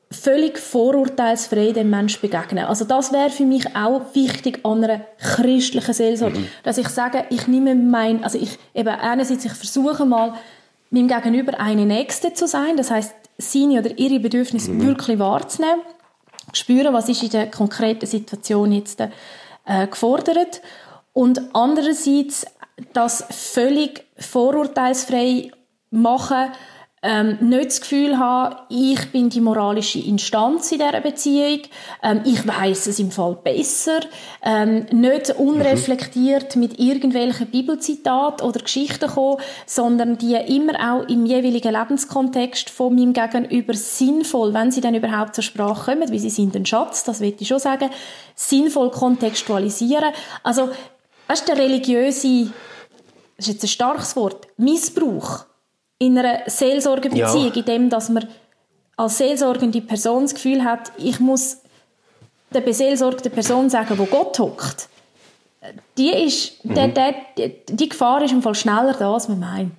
völlig vorurteilsfrei dem Menschen begegnen. Also das wäre für mich auch wichtig an einer christlichen Seelsorge, mhm. dass ich sage, ich nehme mein, also ich eben einerseits ich versuche mal meinem Gegenüber eine Nächste zu sein, das heißt seine oder ihre Bedürfnisse mhm. wirklich wahrzunehmen spüren, was ist in der konkreten Situation jetzt äh, gefordert. Und andererseits das völlig vorurteilsfrei machen ähm, nicht das Gefühl haben, ich bin die moralische Instanz in dieser Beziehung, ähm, ich weiß es im Fall besser, ähm, nicht unreflektiert mit irgendwelchen Bibelzitaten oder Geschichten kommen, sondern die immer auch im jeweiligen Lebenskontext von meinem Gegenüber sinnvoll, wenn sie dann überhaupt zur Sprache kommen, wie sie sind ein Schatz, das will ich schon sagen, sinnvoll kontextualisieren. Also, weißt du, der religiöse, das ist jetzt ein starkes Wort, Missbrauch in einer Seelsorgebeziehung, ja. in dem, dass man als seelsorgende Person das Gefühl hat, ich muss der beseelsorgten Person sagen, wo Gott hockt. Die, ist, mhm. der, der, die Gefahr ist im Fall schneller da, als man meint.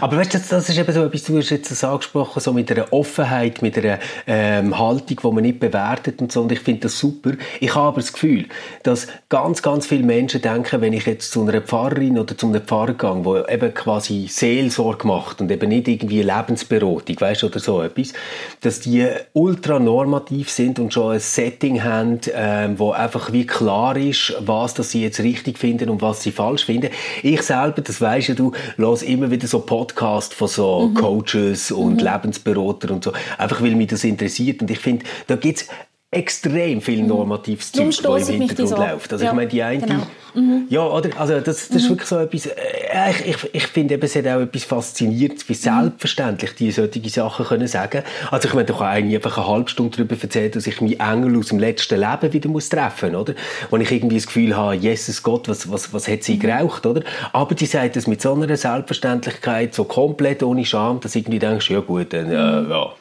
Aber weißt du, das ist eben so etwas, du hast jetzt das angesprochen, so mit einer Offenheit, mit einer ähm, Haltung, die man nicht bewertet und so. Und ich finde das super. Ich habe aber das Gefühl, dass ganz, ganz viele Menschen denken, wenn ich jetzt zu einer Pfarrerin oder zu einem Pfarrer gehe, wo eben quasi Seelsorge macht und eben nicht irgendwie Lebensberatung, weißt du, oder so etwas, dass die ultra normativ sind und schon ein Setting haben, ähm, wo einfach wie klar ist, was dass sie jetzt richtig finden und was sie falsch finden. Ich selber, das weißt du, los immer wieder so Podcast von so mhm. Coaches und mhm. Lebensberatern und so, einfach weil mich das interessiert und ich finde, da gibt's extrem viel mhm. normatives Zeug, das im Hintergrund läuft. Also ja, ich meine, die eine, genau. Mhm. ja, oder, also das, das mhm. ist wirklich so etwas, äh, ich, ich, ich finde eben, es hat auch etwas Faszinierendes, wie mhm. selbstverständlich die solche Sachen können sagen. Also ich meine, da kann eine einfach eine halbe Stunde darüber erzählen, dass ich meinen Engel aus dem letzten Leben wieder muss treffen, oder? Und ich irgendwie das Gefühl habe, Jesus Gott, was, was, was hat sie mhm. geraucht, oder? Aber die sagt das mit so einer Selbstverständlichkeit, so komplett ohne Scham, dass irgendwie denkst, ja gut, dann, äh, mhm. ja.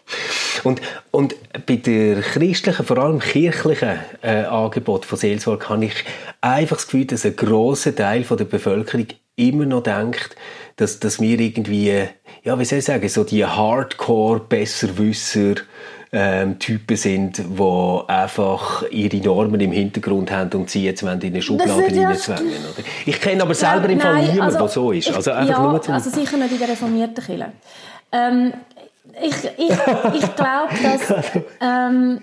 Und, und bei der christlichen, vor allem kirchlichen äh, Angebot von Seelsorge habe ich einfach das Gefühl, dass ein grosser Teil von der Bevölkerung immer noch denkt, dass, dass wir irgendwie, ja, wie soll ich sagen, so die Hardcore-Besserwisser ähm, Typen sind, die einfach ihre Normen im Hintergrund haben und sie jetzt in eine Schublade reinzwängen. Oder? Ich kenne aber selber ja, im Fall niemanden, also, der so ist. Also, einfach ja, nur zum also sicher nicht in der reformierten Kirche. Ähm, ich, ich, ich glaube, dass... Ähm,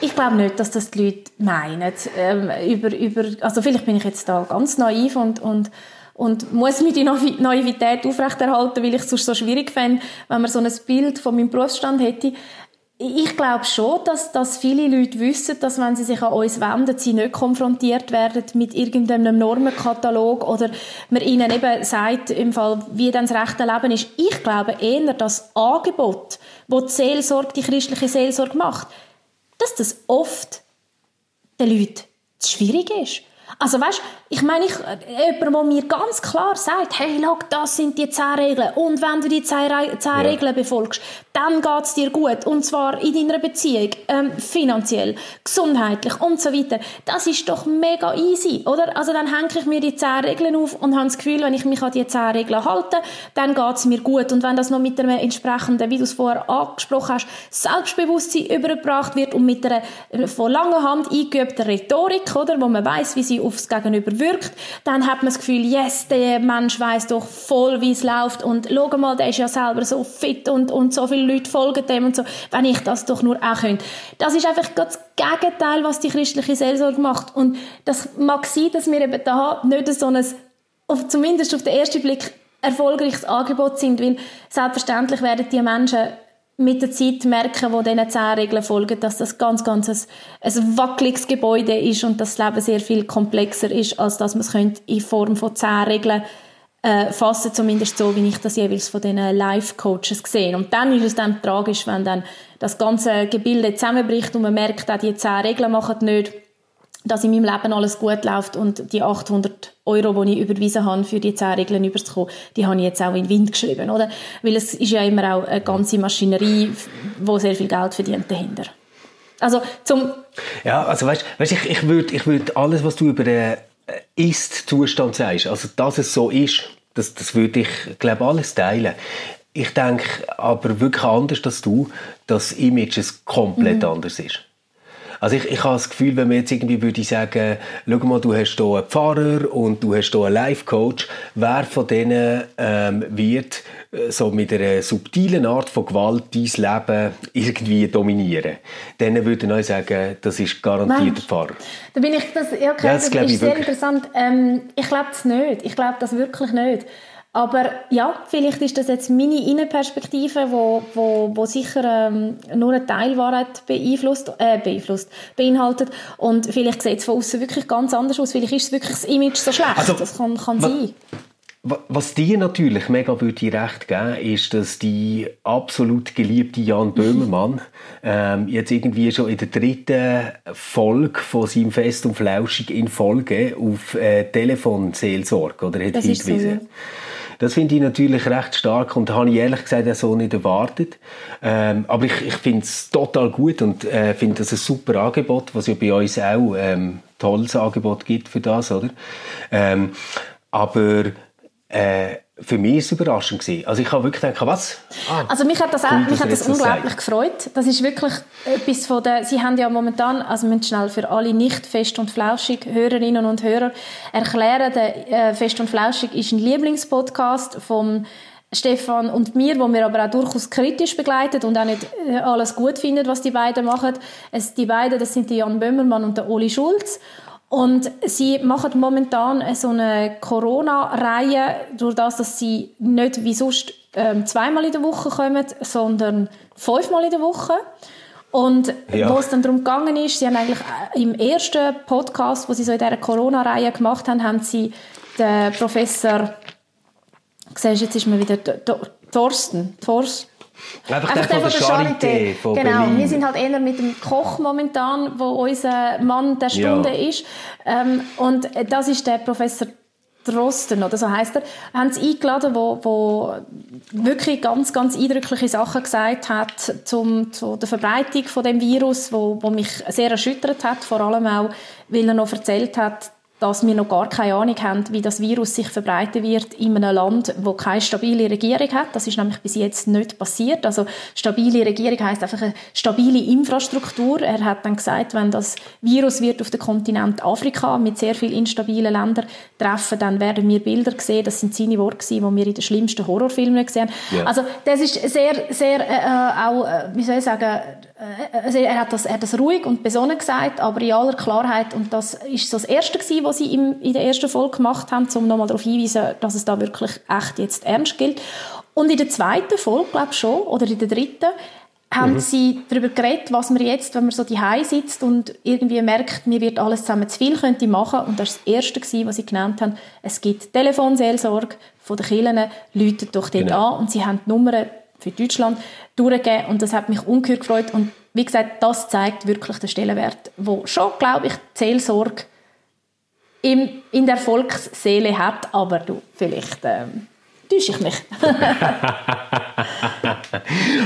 ich glaube nicht, dass das die Leute meinen. Ähm, über, über, also vielleicht bin ich jetzt da ganz naiv und, und, und muss mir die Naivität aufrechterhalten, weil ich es so schwierig fände, wenn man so ein Bild von meinem Berufsstand hätte. Ich glaube schon, dass, dass viele Leute wissen, dass wenn sie sich an uns wenden, sie nicht konfrontiert werden mit irgendeinem Normenkatalog oder man ihnen eben sagt, im Fall, wie dann das rechte Leben ist. Ich glaube eher, das Angebot, das die Seelsorge, die christliche Seelsorge macht, dass das oft den Leuten zu schwierig ist. Also weißt, ich meine, ich, jemand, der mir ganz klar sagt, hey, look, das sind die zehn Regeln und wenn du die zehn, zehn ja. Regeln befolgst, dann geht es dir gut und zwar in deiner Beziehung, ähm, finanziell, gesundheitlich und so weiter. Das ist doch mega easy, oder? Also dann hänge ich mir die zehn Regeln auf und habe das Gefühl, wenn ich mich an die zehn Regeln halte, dann geht es mir gut und wenn das noch mit einem entsprechenden, wie du es vorher angesprochen hast, Selbstbewusstsein übergebracht wird und mit einer von langer Hand eingeübten Rhetorik, oder, wo man weiß, wie sie aufs Gegenüber wirkt, dann hat man das Gefühl, yes, der Mensch weiß doch voll, wie es läuft und schau mal, der ist ja selber so fit und, und so viele Leute folgen dem und so, wenn ich das doch nur auch könnte. Das ist einfach das Gegenteil, was die christliche Seelsorge macht und das mag sein, dass wir eben da nicht so ein, zumindest auf den ersten Blick, erfolgreiches Angebot sind, weil selbstverständlich werden die Menschen mit der Zeit merken, wo diesen zehn Regeln folgen, dass das ganz, ganz ein, ein wackeliges Gebäude ist und das Leben sehr viel komplexer ist, als dass man es in Form von zehn Regeln äh, fassen, zumindest so, wie ich das jeweils von diesen Life-Coaches gesehen Und dann ist es dann tragisch, wenn dann das ganze Gebilde zusammenbricht und man merkt, auch die zehn Regeln machen nicht dass in meinem Leben alles gut läuft und die 800 Euro, die ich überwiesen habe, für die 10 Regeln überzukommen, die habe ich jetzt auch in den Wind geschrieben, oder? Weil es ist ja immer auch eine ganze Maschinerie, wo sehr viel Geld verdient dahinter. Also zum... Ja, also weißt, weißt ich, ich würde ich würd alles, was du über den Ist-Zustand sagst, also dass es so ist, das, das würde ich, glaube alles teilen. Ich denke aber wirklich anders als du, dass das Image komplett mhm. anders ist. Also ich, ich habe das Gefühl, wenn man jetzt irgendwie würde sagen, schau mal, du hast hier einen Pfarrer und du hast hier einen Life-Coach, wer von denen ähm, wird äh, so mit einer subtilen Art von Gewalt dein Leben irgendwie dominieren? Dann würde ich sagen, das ist garantiert der Pfarrer. Da bin ich, das, ja, okay, ja, das, das ist sehr wirklich. interessant. Ähm, ich glaube das nicht. Ich glaube das wirklich nicht. Aber ja, vielleicht ist das jetzt meine Innenperspektive, wo, wo, wo sicher ähm, nur eine Teilwahrheit beeinflusst, äh, beeinflusst, beinhaltet. Und vielleicht sieht es von außen wirklich ganz anders aus. Vielleicht ist es wirklich das Image so schlecht. Also, das kann, kann sein. Was dir natürlich mega würde recht geben, ist, dass die absolut geliebte Jan Böhmermann ähm, jetzt irgendwie schon in der dritten Folge von seinem Fest und Flauschig in Folge auf äh, Telefonseelsorge oder hat hingewiesen. Das finde ich natürlich recht stark und habe ich ehrlich gesagt auch so nicht erwartet. Ähm, aber ich, ich finde es total gut und äh, finde das ein super Angebot, was ja bei uns auch ähm, tolles Angebot gibt für das, oder? Ähm, aber äh, für mich war es überraschend. Gewesen. Also ich habe wirklich gedacht, was? Ah, also mich hat das, auch, mich hat das unglaublich das gefreut. Das ist wirklich etwas von der, Sie haben ja momentan, also wir müssen schnell für alle nicht fest und flauschig Hörerinnen und Hörer erklären, der äh, Fest und flauschig ist ein Lieblingspodcast vom Stefan und mir, wo wir aber auch durchaus kritisch begleitet und auch nicht äh, alles gut finden, was die beiden machen. Es, die beiden, das sind die Jan Böhmermann und der Oli Schulz. Und sie machen momentan so eine Corona-Reihe, durch das, dass sie nicht wie sonst ähm, zweimal in der Woche kommen, sondern fünfmal in der Woche. Und ja. wo es dann darum gegangen ist, sie haben eigentlich äh, im ersten Podcast, wo sie so in dieser Corona-Reihe gemacht haben, haben sie den Professor, siehst, jetzt ist mir wieder Thorsten, Thorsten, Einfach, Einfach der, von der Charité, von Genau, Berlin. wir sind halt eher mit dem Koch momentan, wo unser Mann der Stunde ja. ist. Ähm, und das ist der Professor Drosten, oder so heißt er, haben sie eingeladen, wo, wo wirklich ganz, ganz eindrückliche Sachen gesagt hat zum, zu der Verbreitung von dem Virus, wo, wo mich sehr erschüttert hat, vor allem auch, weil er noch erzählt hat, dass wir noch gar keine Ahnung haben, wie das Virus sich verbreiten wird in einem Land, wo keine stabile Regierung hat. Das ist nämlich bis jetzt nicht passiert. Also stabile Regierung heißt einfach eine stabile Infrastruktur. Er hat dann gesagt, wenn das Virus wird auf den Kontinent Afrika mit sehr vielen instabilen Ländern treffen, dann werden wir Bilder sehen. Das sind seine Worte, die wir in den schlimmsten Horrorfilmen gesehen haben. Ja. Also das ist sehr, sehr äh, äh auch, äh, wie soll ich sagen, also er hat das, er hat das ruhig und besonnen gesagt, aber in aller Klarheit. Und das ist so das Erste gewesen, was sie im, in der ersten Folge gemacht haben, um nochmal darauf hinzuweisen, dass es da wirklich echt jetzt ernst gilt. Und in der zweiten Folge, glaube ich schon, oder in der dritten, haben mhm. sie darüber geredet, was man jetzt, wenn man so daheim sitzt und irgendwie merkt, mir wird alles zusammen zu viel, könnte machen. Und das war das Erste, gewesen, was sie genannt haben. Es gibt Telefonseelsorge von den Kirchen, läutet doch dort genau. an und sie haben die Nummern für Deutschland durchgegeben und das hat mich ungeheuer gefreut. Und wie gesagt, das zeigt wirklich den Stellenwert, wo schon, glaube ich, die Seelsorge in, der Volksseele hat, aber du vielleicht ähm, täusche ich mich.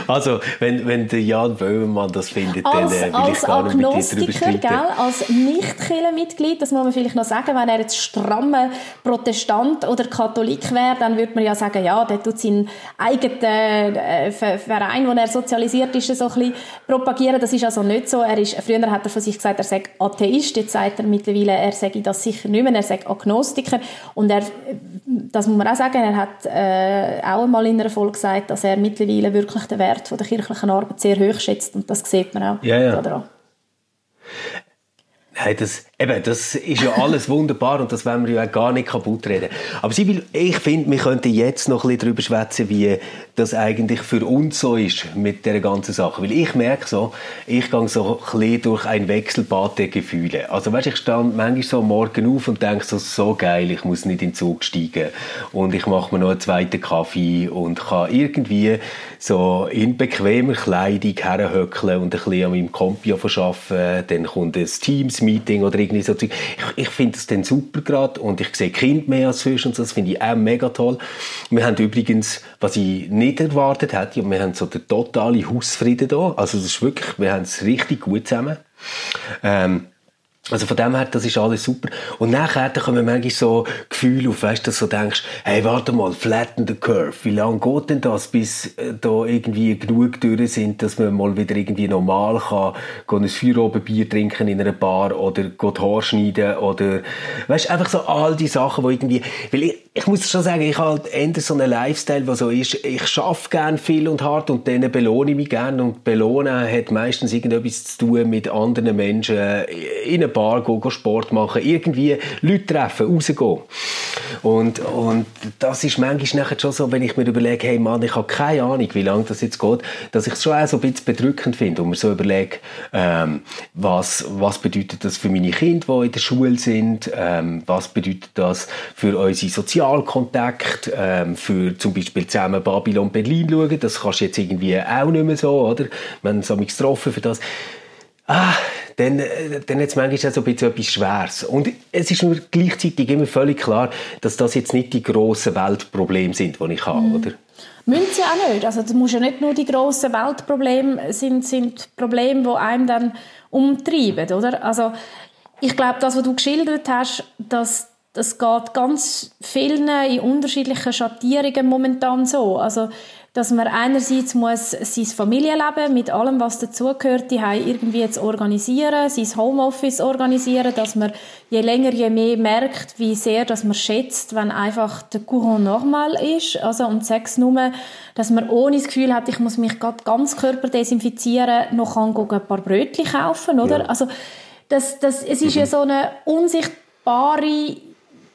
also, wenn, wenn der Jan Böhmermann das findet, als, dann äh, will als ich gar nicht mit dir. Gell? Als nicht mitglied das muss man vielleicht noch sagen, wenn er jetzt strammer Protestant oder Katholik wäre, dann würde man ja sagen, ja, der tut seinen eigenen äh, Verein, wo er sozialisiert ist, so ein bisschen propagieren. Das ist also nicht so. Er ist, früher hat er von sich gesagt, er sei Atheist, jetzt sagt er mittlerweile, er sage das sicher nicht mehr, er sei Agnostiker und er, das muss man auch sagen, er hat äh, auch einmal in einer Folge gesagt, dass er mittlerweile wirklich den Wert von der kirchlichen Arbeit sehr hoch schätzt und das sieht man auch ja, ja. daran. Nein, das, eben, das ist ja alles wunderbar und das wollen wir ja gar nicht kaputt reden. Aber Sibyl, ich finde, wir könnten jetzt noch ein bisschen darüber schwätzen, wie das eigentlich für uns so ist mit der ganzen Sache. Weil ich merke so, ich gehe so ein bisschen durch ein Wechselbad der Gefühle. Also weißt, ich stand manchmal so am Morgen auf und denke so, so geil, ich muss nicht in den Zug steigen und ich mache mir noch einen zweiten Kaffee und kann irgendwie so in bequemer Kleidung herhöckeln und ein bisschen an meinem Kompi arbeiten. Dann kommt ein Teams-Meeting oder irgendwie so. Ich, ich finde das dann super gerade und ich sehe Kind mehr als sonst und. Das finde ich auch mega toll. Wir haben übrigens, was ich nicht erwartet hätte, wir haben so den totalen Hausfrieden da. Also das ist wirklich, wir haben es richtig gut zusammen. Ähm, also von dem her, das ist alles super. Und nachher da kommen manchmal so Gefühle auf, weißt du, dass du denkst, hey, warte mal, flatten the curve. Wie lange geht denn das, bis äh, da irgendwie genug durch sind, dass man mal wieder irgendwie normal kann, gehen ein Feierabendbier trinken in einer Bar oder geht Haar schneiden oder, weißt einfach so all die Sachen, die irgendwie, weil ich, ich muss schon sagen, ich halt eher so einen Lifestyle, der so ist, ich schaffe gern viel und hart und dann belohne ich mich gern und belohnen hat meistens irgendetwas zu tun mit anderen Menschen in einem Bar gehen, Sport machen, irgendwie Leute treffen, rausgehen. Und, und das ist manchmal nachher schon so, wenn ich mir überlege, hey Mann, ich habe keine Ahnung, wie lange das jetzt geht, dass ich es schon auch so ein bisschen bedrückend finde und mir so überlege, ähm, was, was bedeutet das für meine Kinder, die in der Schule sind, ähm, was bedeutet das für unsere Sozialkontakte, ähm, für zum Beispiel zusammen Babylon Berlin schauen, das kannst du jetzt irgendwie auch nicht mehr so, oder? Wir haben uns getroffen für das. Ah, dann, äh, dann hat es manchmal so ein bisschen etwas Schweres. Und es ist mir gleichzeitig immer völlig klar, dass das jetzt nicht die grossen Weltprobleme sind, die ich habe, mhm. oder? Müssen sie auch nicht. Also das muss ja nicht nur die grossen Weltprobleme sind, sind Probleme, die einem dann umtreiben, oder? Also ich glaube, das, was du geschildert hast, dass das geht ganz vielen in unterschiedlichen Schattierungen momentan so. Also dass man einerseits muss sein Familienleben mit allem, was dazugehört, die irgendwie zu organisieren, sein Homeoffice organisieren, dass man je länger, je mehr merkt, wie sehr dass man schätzt, wenn einfach der Courant normal ist. Also, und sechs nur, dass man ohne das Gefühl hat, ich muss mich gerade ganz Körper desinfizieren, noch kann ein paar Brötchen kaufen, oder? Ja. Also, das, das, es ist ja so eine unsichtbare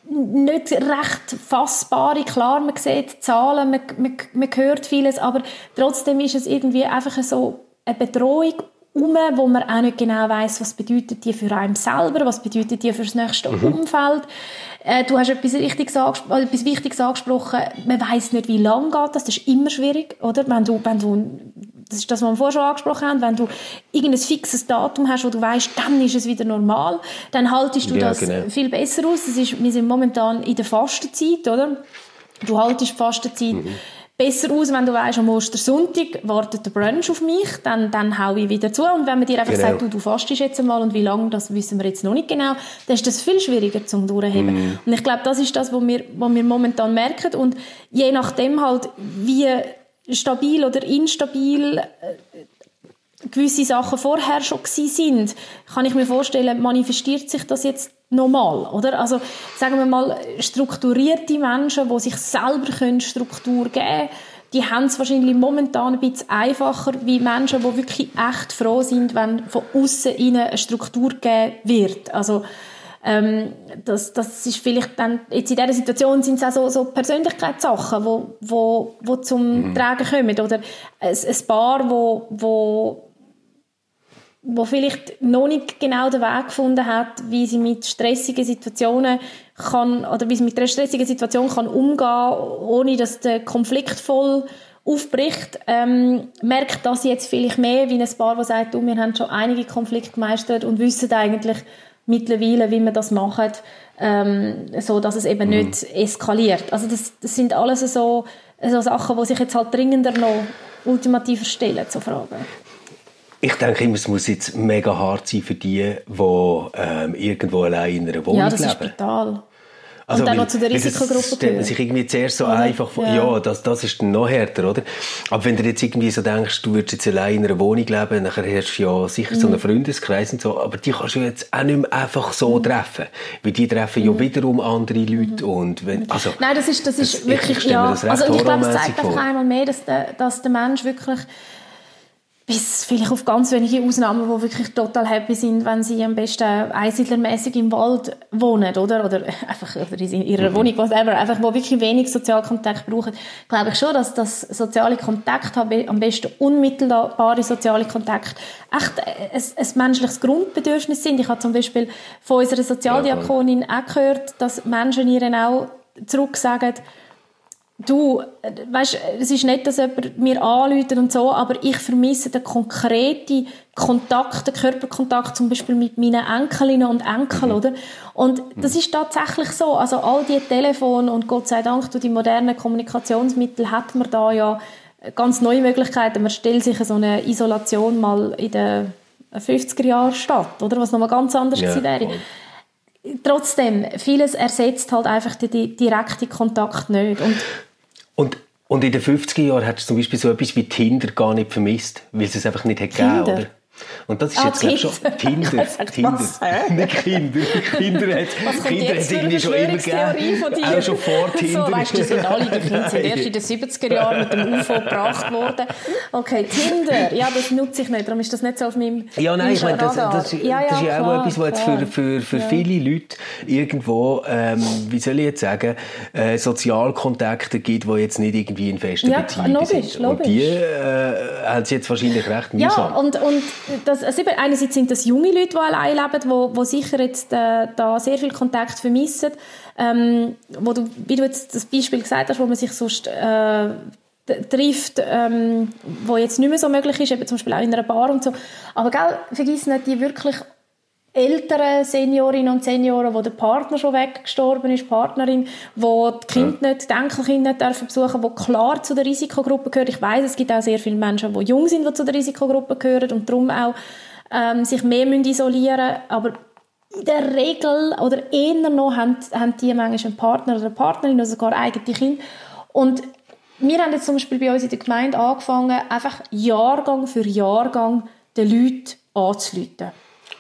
nicht recht fassbare. Klar, man sieht Zahlen, man, man, man hört vieles, aber trotzdem ist es irgendwie einfach so eine Bedrohung um, wo man auch nicht genau weiß, was bedeutet die für einen selber, was bedeutet die für das nächste mhm. Umfeld. Äh, du hast etwas, Richtiges etwas Wichtiges angesprochen. Man weiß nicht, wie lange geht das. Das ist immer schwierig, oder? Wenn du, wenn du das ist das, was wir vorher schon angesprochen haben, wenn du irgendein fixes Datum hast, wo du weißt, dann ist es wieder normal, dann haltest du ja, das genau. viel besser aus. Das ist, wir sind momentan in der Fastenzeit, oder? Du haltest die Fastenzeit mhm. besser aus, wenn du weißt, am Ostersonntag wartet der Brunch auf mich, dann, dann hau ich wieder zu. Und wenn man dir einfach genau. sagt, du, du fastest jetzt einmal und wie lange, das wissen wir jetzt noch nicht genau, dann ist das viel schwieriger zum Durchheben. Mhm. Und ich glaube, das ist das, was wir, was wir momentan merken. Und je nachdem halt, wie stabil oder instabil äh, gewisse Sachen vorher schon gewesen sind, kann ich mir vorstellen, manifestiert sich das jetzt normal, oder? Also sagen wir mal strukturierte Menschen, die sich selber können Struktur geben können, die haben es wahrscheinlich momentan ein bisschen einfacher wie Menschen, die wirklich echt froh sind, wenn von außen ihnen eine Struktur gegeben wird. Also ähm, das, das ist vielleicht dann, jetzt in dieser Situation sind es auch so, so Persönlichkeitssachen, wo, wo, wo zum mhm. Tragen kommen. Oder ein, ein Paar, wo, wo, wo vielleicht noch nicht genau den Weg gefunden hat, wie sie mit stressigen Situationen kann, oder wie sie mit einer stressigen Situation kann umgehen, ohne dass der Konflikt voll aufbricht, ähm, merkt das jetzt vielleicht mehr wie ein Paar, das sagt, du, wir haben schon einige Konflikte gemeistert und wissen eigentlich, mittlerweile, wie man das macht, ähm, so dass es eben mhm. nicht eskaliert. Also das, das sind alles so, so Sachen, die sich jetzt halt dringender noch ultimativ stellen, zu Fragen. Ich denke immer, es muss jetzt mega hart sein für die, die ähm, irgendwo allein in einer Wohnung leben. Ja, das leben. ist brutal. Also, und dann noch zu der Risikogruppe man sich irgendwie zuerst so oder? einfach vor, ja, ja das, das ist dann noch härter, oder? Aber wenn du jetzt irgendwie so denkst, du würdest jetzt allein in einer Wohnung leben, dann hast du ja sicher mhm. so einen Freundeskreis und so, aber die kannst du jetzt auch nicht mehr einfach so mhm. treffen. Weil die treffen mhm. ja wiederum andere Leute mhm. und wenn, also... Nein, das ist, das ist das, wirklich, ich, ja, also ich glaube, es zeigt einfach einmal mehr, dass der, dass der Mensch wirklich bis vielleicht auf ganz wenige Ausnahmen, die wirklich total happy sind, wenn sie am besten einsiedlermäßig im Wald wohnen, oder? Oder einfach oder in ihrer mhm. Wohnung, whatever. Einfach, wo wirklich wenig Sozialkontakt brauchen. Glaube ich schon, dass das soziale Kontakt am besten unmittelbare soziale Kontakt, echt ein, ein menschliches Grundbedürfnis sind. Ich habe zum Beispiel von unserer Sozialdiakonin auch gehört, dass Menschen ihren auch zurück sagen, Du, weißt, es ist nicht, dass jemand mir anruft und so, aber ich vermisse den konkreten Kontakt, den Körperkontakt zum Beispiel mit meinen Enkelinnen und Enkeln, mhm. oder? Und das ist tatsächlich so. Also all die Telefone und Gott sei Dank durch die modernen Kommunikationsmittel hat man da ja ganz neue Möglichkeiten. Man stellt sich so eine Isolation mal in den 50er Jahren statt, oder? Was nochmal ganz anders ja, wäre. Trotzdem, vieles ersetzt halt einfach den direkten Kontakt nicht. Und und, und in den 50er Jahren hat es zum Beispiel so etwas wie Tinder gar nicht vermisst, weil es es einfach nicht hat gegeben, oder? Und das ist ah, jetzt, glaube ich, schon Tinder. Tinder. Was, nicht Kinder. Kinder hat, was Kinder hat irgendwie schon immer gegeben. Auch schon vor Tinder. So, weißt du, sind alle, die Kinder sind erst in den 70er Jahren mit dem UFO gebracht worden. Okay, Tinder. Ja, das nutze ich nicht. Darum ist das nicht so auf meinem Ja, nein, ich meine, das, das, das, ja, ja, das ist ja auch etwas, was jetzt für, für, für ja. viele Leute irgendwo, ähm, wie soll ich jetzt sagen, äh, Sozialkontakte gibt, die jetzt nicht irgendwie in festen ja, Beziehungen logisch, sind. Logisch. Und die äh, haben es jetzt wahrscheinlich recht mühsam. Ja, und, und das, also einerseits sind das junge Leute, die allein leben, die, die sicher jetzt äh, da sehr viel Kontakt vermissen. Ähm, wo du, wie du jetzt das Beispiel gesagt hast, wo man sich sonst äh, trifft, ähm, wo jetzt nicht mehr so möglich ist, eben zum Beispiel auch in einer Bar und so. Aber gell, vergiss nicht die wirklich älteren Seniorinnen und Senioren, wo der Partner schon weggestorben ist, Partnerin, wo die Kinder nicht, die Enkelkinder nicht dürfen besuchen, wo klar zu der Risikogruppe gehört. Ich weiß, es gibt auch sehr viele Menschen, die jung sind, die zu der Risikogruppe gehören und darum auch ähm, sich mehr müssen isolieren aber in der Regel oder eher noch haben, haben die manchmal einen Partner oder eine Partnerin oder sogar eigene Kinder. Und wir haben jetzt zum Beispiel bei uns in der Gemeinde angefangen, einfach Jahrgang für Jahrgang den Leuten anzuleiten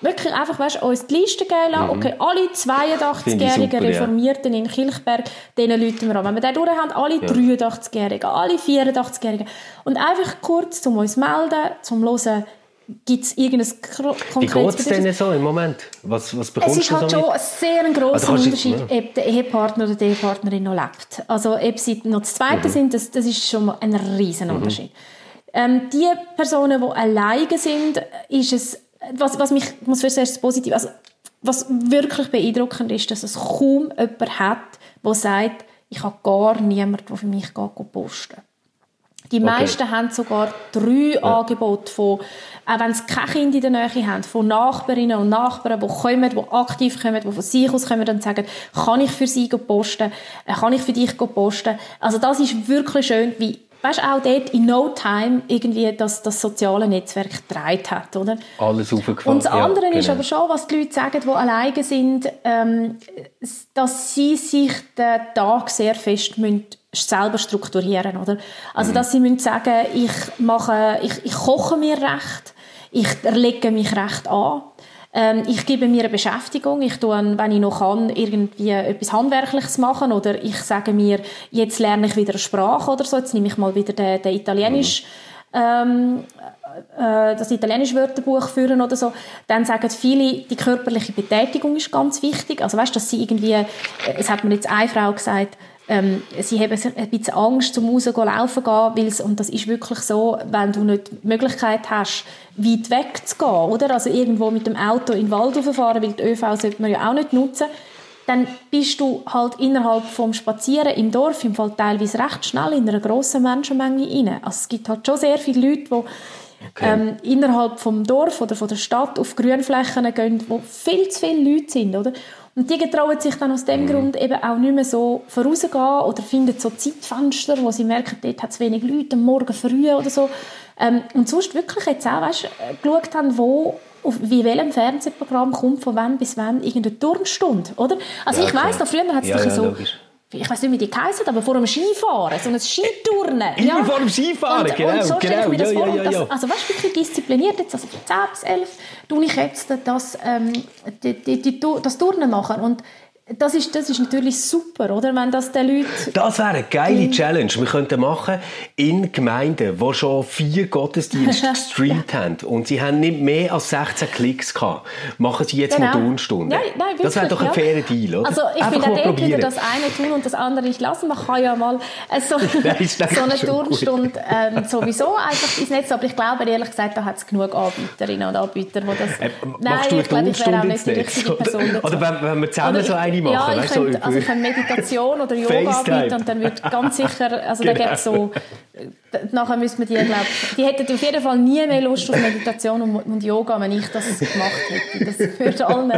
wirklich einfach, weißt, uns die Liste geben lassen. Mhm. Okay, alle 82-jährigen Reformierten ja. in Kilchberg, denen Leuten wir an. Wenn wir den durch haben, alle ja. 83-jährigen, alle 84-jährigen. Und einfach kurz, um uns zu melden, zum hören, gibt es irgendein konkretes Wie geht es denn so im Moment? Was, was bekommst es ist halt so schon ein sehr grosser also Unterschied, ich... ob der Ehepartner oder die Ehepartnerin noch lebt. Also ob sie noch das Zweite mhm. sind, das, das ist schon mal ein riesen. Unterschied. Mhm. Ähm, die Personen, die alleine sind, ist es was, was mich, muss für zuerst positiv, also, was wirklich beeindruckend ist, dass es kaum jemand hat, der sagt, ich habe gar niemanden, der für mich geht, posten die meisten okay. haben sogar drei ja. Angebote von, auch wenn sie keine Kinder in der Nähe haben, von Nachbarinnen und Nachbarn, die kommen, die aktiv kommen, die von sich aus kommen und sagen, kann ich für sie posten, äh, kann ich für dich posten. Also das ist wirklich schön, wie weißt auch dort in no time irgendwie das, das soziale Netzwerk gedreht hat, oder? Alles aufgefallen. Und das andere ja, genau. ist aber schon, was die Leute sagen, die alleine sind, ähm, dass sie sich den Tag sehr fest müssen selber strukturieren, oder? Also, mhm. dass sie müssen sagen, ich mache, ich, ich koche mir recht, ich lege mich recht an, ähm, ich gebe mir eine Beschäftigung. Ich tue, wenn ich noch kann, irgendwie etwas Handwerkliches machen oder ich sage mir, jetzt lerne ich wieder eine Sprache oder so. Jetzt nehme ich mal wieder den, den Italienisch, ähm, äh, das italienische Wörterbuch führen oder so. Dann sagen viele, die körperliche Betätigung ist ganz wichtig. Also weißt, dass sie irgendwie, äh, es hat mir jetzt eine Frau gesagt, ähm, sie haben ein bisschen Angst, zum rausgehen, laufen gehen, weil's, und das ist wirklich so, wenn du nicht die Möglichkeit hast, weit weg zu gehen, oder? Also irgendwo mit dem Auto in den Wald fahren, weil die ÖV sollte man ja auch nicht nutzen, dann bist du halt innerhalb vom Spazieren im Dorf im Fall teilweise recht schnell in einer grossen Menschenmenge rein. Also es gibt halt schon sehr viele Leute, die okay. ähm, innerhalb vom Dorf oder von der Stadt auf Grünflächen gehen, wo viel zu viele Leute sind, oder? Und die trauen sich dann aus dem mhm. Grund eben auch nicht mehr so vorausgehen oder finden so Zeitfenster, wo sie merken, dort hat es wenig Leute, am Morgen früh oder so. Ähm, und sonst wirklich jetzt auch, weißt, äh, geschaut haben, wo auf wie welchem Fernsehprogramm kommt von wann bis wann irgendeine Turnstunde, oder? Also ja, ich weiss, da früher hat es ja, ja, so... Logisch ich weiß nicht, wie die geheißen aber vor dem Skifahren, so ein Skiturnen. Immer ja. vor dem Skifahren, und, genau. Und so genau. Ja, ja, ja, ja. Also weißt du, wirklich diszipliniert jetzt, also von 10 bis 11 tue ich jetzt das, ähm, die, die, die, das Turnen machen und das ist, das ist natürlich super, oder? Wenn das den Leuten... Das wäre eine geile Challenge. Wir könnten machen in Gemeinden, die schon vier Gottesdienste gestreamt haben und sie haben nicht mehr als 16 Klicks gehabt, machen sie jetzt genau. Modulstunden. Ja, nein, wirklich, das wäre doch ein ja. fairer Deal, oder? Also ich Einfach finde auch wieder das eine tun und das andere nicht lassen. Man kann ja mal äh, so, so eine Turnstunde ähm, sowieso einfach ins Netz, aber ich glaube, ehrlich gesagt, da hat es genug Anbieterinnen und Anbieter, die das... Äh, nein, ich glaube, ich wäre auch nicht die richtige Person. Oder, oder wenn, wenn wir zusammen so eine machen, ja, ich könnte, so also ich könnte Meditation oder Yoga anbieten und dann wird ganz sicher, also genau. da gibt so, nachher müsste man die, glaube die hätten auf jeden Fall nie mehr Lust auf Meditation und, und Yoga, wenn ich das gemacht hätte. Das würde allen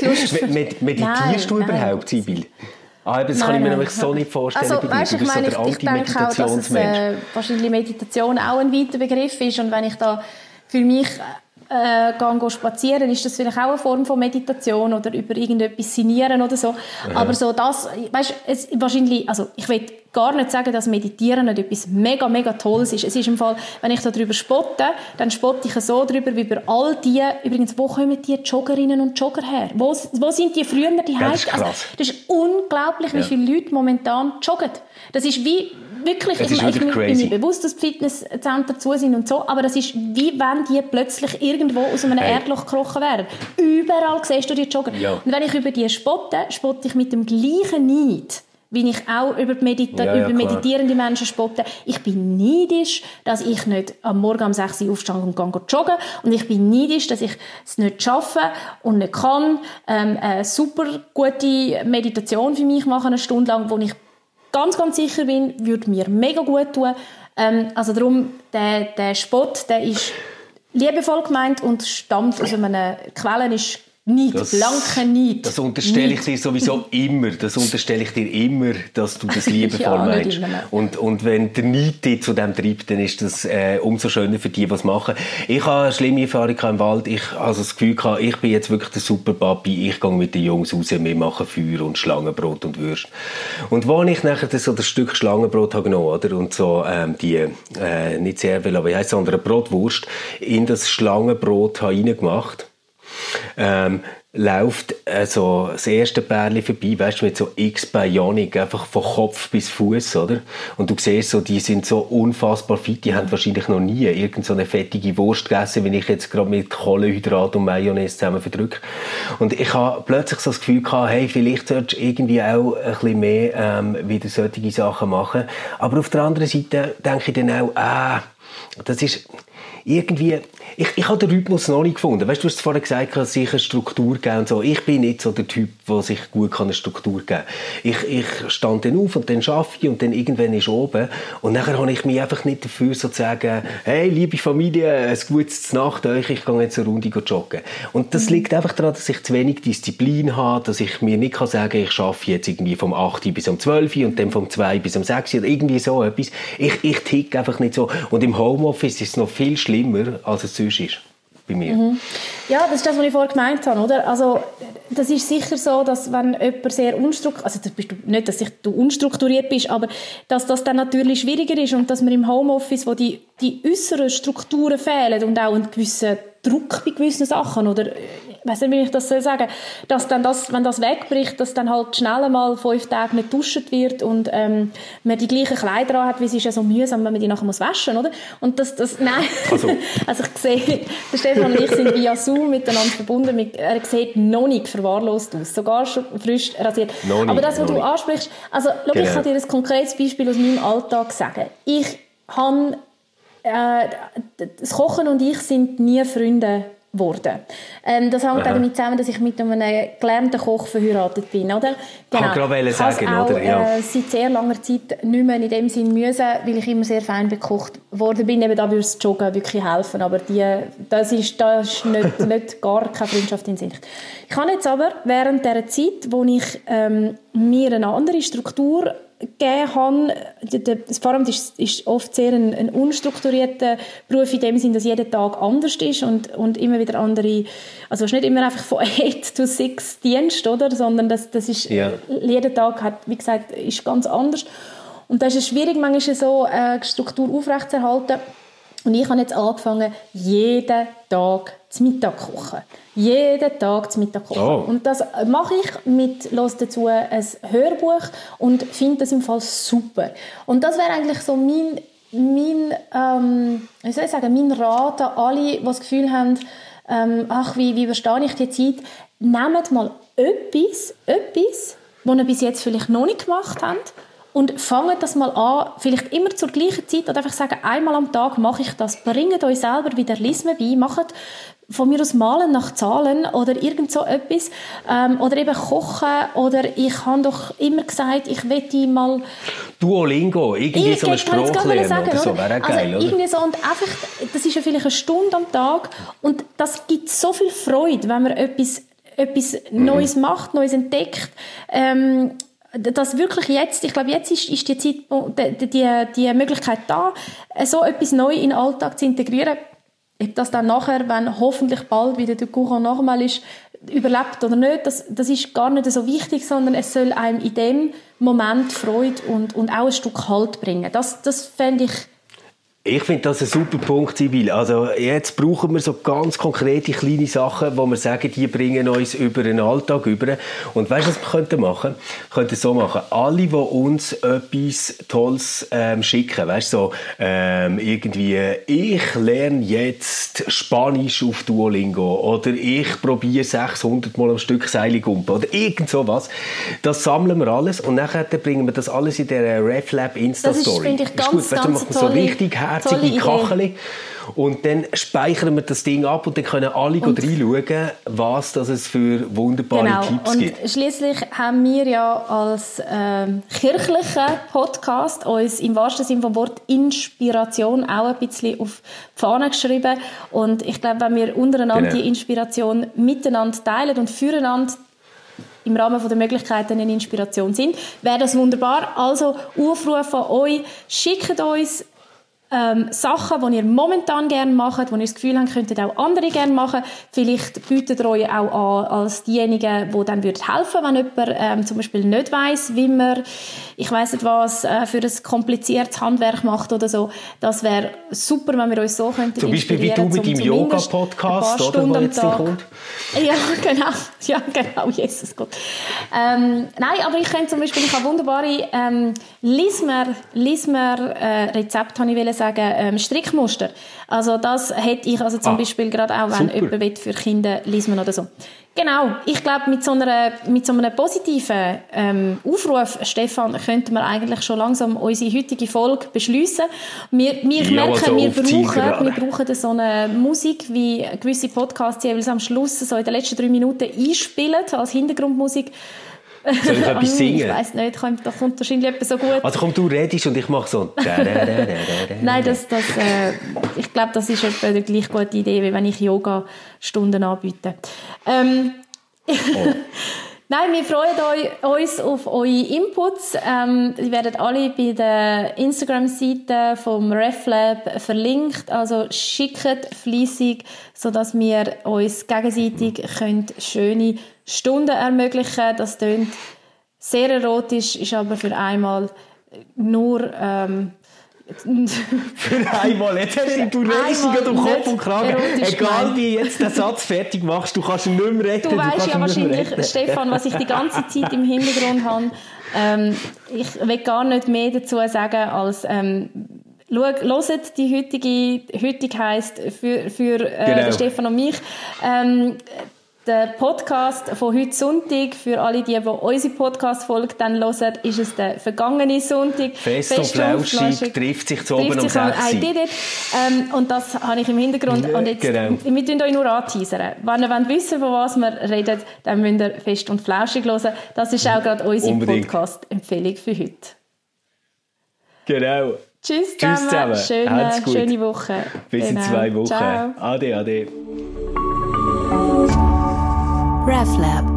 Lust Med Meditierst nein, du überhaupt, Sibyl? Ah, das nein, kann ich mir nämlich so nicht vorstellen. Also, weißt, ich meine, so ich, ich denke auch, dass es, äh, wahrscheinlich Meditation auch ein weiter Begriff ist und wenn ich da für mich äh, gehen, spazieren, ist das vielleicht auch eine Form von Meditation oder über irgendetwas sinieren oder so. Ja. Aber so das, weißt, es wahrscheinlich, also ich will gar nicht sagen, dass Meditieren nicht etwas mega, mega Tolles ist. Es ist im Fall, wenn ich darüber spotte, dann spotte ich so darüber, wie über all die, übrigens, wo kommen die Joggerinnen und Jogger her? Wo, wo sind die früher die ja, das, ist also, das ist unglaublich, wie ja. viele Leute momentan joggen. Das ist wie, wirklich, ich, ich, ich bin mir bewusst, dass Fitnesszentren zu sind und so, aber das ist wie wenn die plötzlich irgendwo aus einem hey. Erdloch gekrochen wären. Überall siehst du die Jogger. Ja. Und wenn ich über die spotte, spotte ich mit dem gleichen Neid wie ich auch über, Medita ja, ja, über meditierende Menschen spotte. Ich bin neidisch, dass ich nicht am Morgen um 6 Uhr aufstehe und gehe joggen. Und ich bin neidisch, dass ich es nicht schaffe und nicht kann, ähm, eine super gute Meditation für mich machen, eine Stunde lang, wo ich ganz, ganz sicher bin, würde mir mega gut tun. Ähm, also darum, der, der Spott, der ist liebevoll gemeint und stammt aus einer Quelle, ist nicht, das, blanke nicht. Das unterstelle ich dir sowieso immer. Das unterstelle ich dir immer, dass du das liebevoll ja, meinst. Und, und wenn der Neid dich zu dem treibt, dann ist das äh, umso schöner für die, was machen. Ich habe eine schlimme Erfahrung im Wald. Ich habe also das Gefühl gehabt, ich bin jetzt wirklich der super Papi. Ich gehe mit den Jungs raus, wir machen Feuer und Schlangenbrot und Würst. Und wo ich nachher so das Stück Schlangenbrot habe genommen, oder? Und so, ähm, die, äh, nicht sehr viel, aber wie heisst sondern Brotwurst, in das Schlangenbrot habe reingemacht ähm, läuft also das erste Pärchen vorbei, weißt du, mit so x Bionic, einfach von Kopf bis Fuß, oder? Und du siehst so, die sind so unfassbar fit, die haben wahrscheinlich noch nie irgend so fettige Wurst gegessen, wie ich jetzt gerade mit Kohlenhydrat und Mayonnaise zusammen verdrücke. Und ich habe plötzlich so das Gefühl gehabt, hey, vielleicht solltest du irgendwie auch ein bisschen mehr ähm, wieder solche Sachen machen. Aber auf der anderen Seite denke ich dann auch, ah, das ist irgendwie, ich, ich habe den Rhythmus noch nicht gefunden. Weißt du, du hast vorhin gesagt, dass sich eine Struktur geben und so. Ich bin nicht so der Typ, der sich gut eine Struktur geben kann. Ich, ich stand dann auf und dann arbeite ich und dann irgendwann ist oben. Und nachher habe ich mich einfach nicht dafür so zu sagen, hey, liebe Familie, ein gutes Nacht euch, ich gehe jetzt eine Runde joggen. Und das mhm. liegt einfach daran, dass ich zu wenig Disziplin habe, dass ich mir nicht kann sagen ich arbeite jetzt irgendwie vom 8 bis um 12 und dann vom 2 bis um 6 oder irgendwie so etwas. Ich, ich tick einfach nicht so. Und im Homeoffice ist es noch viel schlimmer, als es sonst ist bei mir. Mhm. Ja, das ist das, was ich vorhin gemeint habe, oder? Also, das ist sicher so, dass wenn jemand sehr unstrukturiert, also bist du, nicht, dass du unstrukturiert bist, aber dass das dann natürlich schwieriger ist und dass man im Homeoffice, wo die, die äußeren Strukturen fehlen und auch einen gewissen Druck bei gewissen Sachen oder weiß nicht, wie ich das soll sagen, dass dann das, wenn das wegbricht, dass dann halt schnell mal fünf Tage nicht duscht wird und ähm, man die gleichen Kleider hat, wie es ist ja so mühsam, wenn man die nachher muss waschen, oder? Und das, das, nein, also, also ich sehe, der Stefan und ich sind via Zoom miteinander verbunden, mit, er sieht noch nicht verwahrlost aus, sogar schon frisch rasiert. Nicht, Aber das, was du nicht. ansprichst, also schau, genau. ich kann dir ein konkretes Beispiel aus meinem Alltag sagen. Ich habe äh, das Kochen und ich sind nie Freunde worden. Ähm, das hängt auch damit zusammen, dass ich mit einem gelernten Koch verheiratet bin, oder? Genau. Kann gerade sagen, auch, oder? Ja. Äh, seit sehr langer Zeit nicht mehr in dem Sinn müssen, weil ich immer sehr fein bekocht worden bin. Eben da würde das Joggen wirklich helfen, aber die, das ist, das ist nicht, nicht gar keine Freundschaft in Sicht. Ich habe jetzt aber während dieser Zeit, wo ich ähm, mir eine andere Struktur gegeben habe. Das Pfarramt ist, ist oft sehr ein, ein, unstrukturierter Beruf in dem Sinn, dass jeder Tag anders ist und, und immer wieder andere, also es ist nicht immer einfach von 8 to 6 Dienst, oder? sondern das, das ist, ja. jeder Tag hat, wie gesagt, ist ganz anders. Und da ist es schwierig, manchmal so eine Struktur aufrechtzuerhalten. Und ich habe jetzt angefangen, jeden Tag zum Mittag kochen. Jeden Tag zum Mittag kochen. Oh. Und das mache ich mit, los dazu ein Hörbuch und finde das im Fall super. Und das wäre eigentlich so mein, mein, ähm, wie soll ich sagen, mein Rat an alle, die das Gefühl haben, ähm, ach, wie, wie überstehe ich die Zeit? Nehmt mal etwas, etwas, was ihr bis jetzt vielleicht noch nicht gemacht habt und fangt das mal an, vielleicht immer zur gleichen Zeit oder einfach sagen, einmal am Tag mache ich das. Bringt euch selber wieder Lismen bei, macht von mir aus Malen nach Zahlen oder irgend so etwas ähm, oder eben kochen oder ich habe doch immer gesagt, ich wette mal Duolingo, irgendwie ich, so eine Sprache lernen sagen, oder so, wäre also geil, oder? Irgendwie so und einfach, das ist ja vielleicht eine Stunde am Tag und das gibt so viel Freude, wenn man etwas etwas mhm. Neues macht, Neues entdeckt. Ähm, dass wirklich jetzt, ich glaube, jetzt ist, ist die, Zeit, die, die, die Möglichkeit da, so etwas neu in den Alltag zu integrieren. Ob das dann nachher, wenn hoffentlich bald wieder der Kuchen normal ist, überlebt oder nicht, das, das ist gar nicht so wichtig, sondern es soll einem in dem Moment Freude und, und auch ein Stück Halt bringen. Das, das fände ich ich finde das ein super Punkt, Sibyl. Also jetzt brauchen wir so ganz konkrete kleine Sachen, wo wir sagen, die bringen uns über den Alltag über. Und weißt du, was wir könnten machen? Wir könnten so machen. Alle, die uns etwas Tolles ähm, schicken, weißt du, so, ähm, irgendwie, ich lerne jetzt Spanisch auf Duolingo oder ich probiere 600 Mal am Stück Seiligumpen oder irgend sowas. Das sammeln wir alles und nachher bringen wir das alles in der RefLab Insta-Story. Das ist, finde ich, ganz, ist gut. Weißt, ganz so richtig herzige Kachel. Und dann speichern wir das Ding ab und dann können alle und, reinschauen, was das es für wunderbare genau. Tipps gibt. Und schließlich haben wir ja als ähm, kirchlicher Podcast uns im wahrsten Sinne vom Wort Inspiration auch ein bisschen auf die Fahne geschrieben. Und ich glaube, wenn wir untereinander genau. die Inspiration miteinander teilen und füreinander im Rahmen der Möglichkeiten eine Inspiration sind, wäre das wunderbar. Also Aufruf an euch, schickt uns ähm, Sachen, die ihr momentan gerne macht, wo ihr das Gefühl habt, könntet auch andere gerne machen. Vielleicht bietet ihr euch auch an als diejenigen, die dann helfen würden, wenn jemand ähm, zum Beispiel nicht weiß, wie man, ich weiß nicht was, äh, für ein kompliziertes Handwerk macht oder so. Das wäre super, wenn wir uns so könnten Zum Beispiel wie du mit deinem Yoga-Podcast, oder, wo jetzt kommt. Ja, genau. Ja, genau, Jesus Gott. Ähm, nein, aber ich könnte zum Beispiel, ich habe wunderbare ähm, Lismer, Lismer äh, Rezepte, habe ich sagen, ähm, Strickmuster. Also das hätte ich also zum ah, Beispiel gerade auch, wenn super. jemand für Kinder lesen oder so. Genau, ich glaube, mit so, einer, mit so einem positiven ähm, Aufruf, Stefan, könnten wir eigentlich schon langsam unsere heutige Folge beschließen. Wir, wir ja, merken, also wir, brauchen, wir brauchen so eine Musik, wie gewisse Podcasts jeweils am Schluss so in den letzten drei Minuten einspielen, als Hintergrundmusik. Soll ich etwas singen? Ich weiß nicht, da kommt wahrscheinlich etwas so gut. Also komm, du redest und ich mache so. Nein, das, das, äh, ich glaube, das ist etwa eine gleich gute Idee, wie wenn ich Yoga-Stunden anbiete. Ähm, oh. Nein, wir freuen uns auf eure Inputs. Ähm, die werden alle bei der Instagram-Seite vom RefLab verlinkt. Also schickt fließig, sodass wir uns gegenseitig schöne Stunden ermöglichen. können. Das klingt sehr erotisch, ist aber für einmal nur ähm, für einmal. Jetzt hast du, du redest dich um Kopf und Kragen. Egal wie jetzt den Satz fertig machst, du kannst ihn nicht mehr retten. Du, weißt ja wahrscheinlich, Stefan, was ich die ganze Zeit im Hintergrund habe. Ähm, ich will gar nicht mehr dazu sagen, als ähm, hört die heutige, heutig heisst für, für äh, genau. Stefan und mich. Ähm, der Podcast von heute Sonntag, für alle die, die unsere Podcast-Folge dann hören, ist es der vergangene Sonntag. Fest, Fest und flauschig, trifft sich zu oben um 6 I did it. Ähm, und das habe ich im Hintergrund. Und jetzt, genau. wir tun euch nur anteasern. Wenn ihr wollt wissen von was wir reden, dann müsst ihr Fest und flauschig hören. Das ist auch gerade unsere Podcast-Empfehlung für heute. Genau. Tschüss zusammen. Tschüss zusammen. Schöne, schöne Woche. Bis genau. in zwei Wochen. Ciao. Ade, ade. RefLab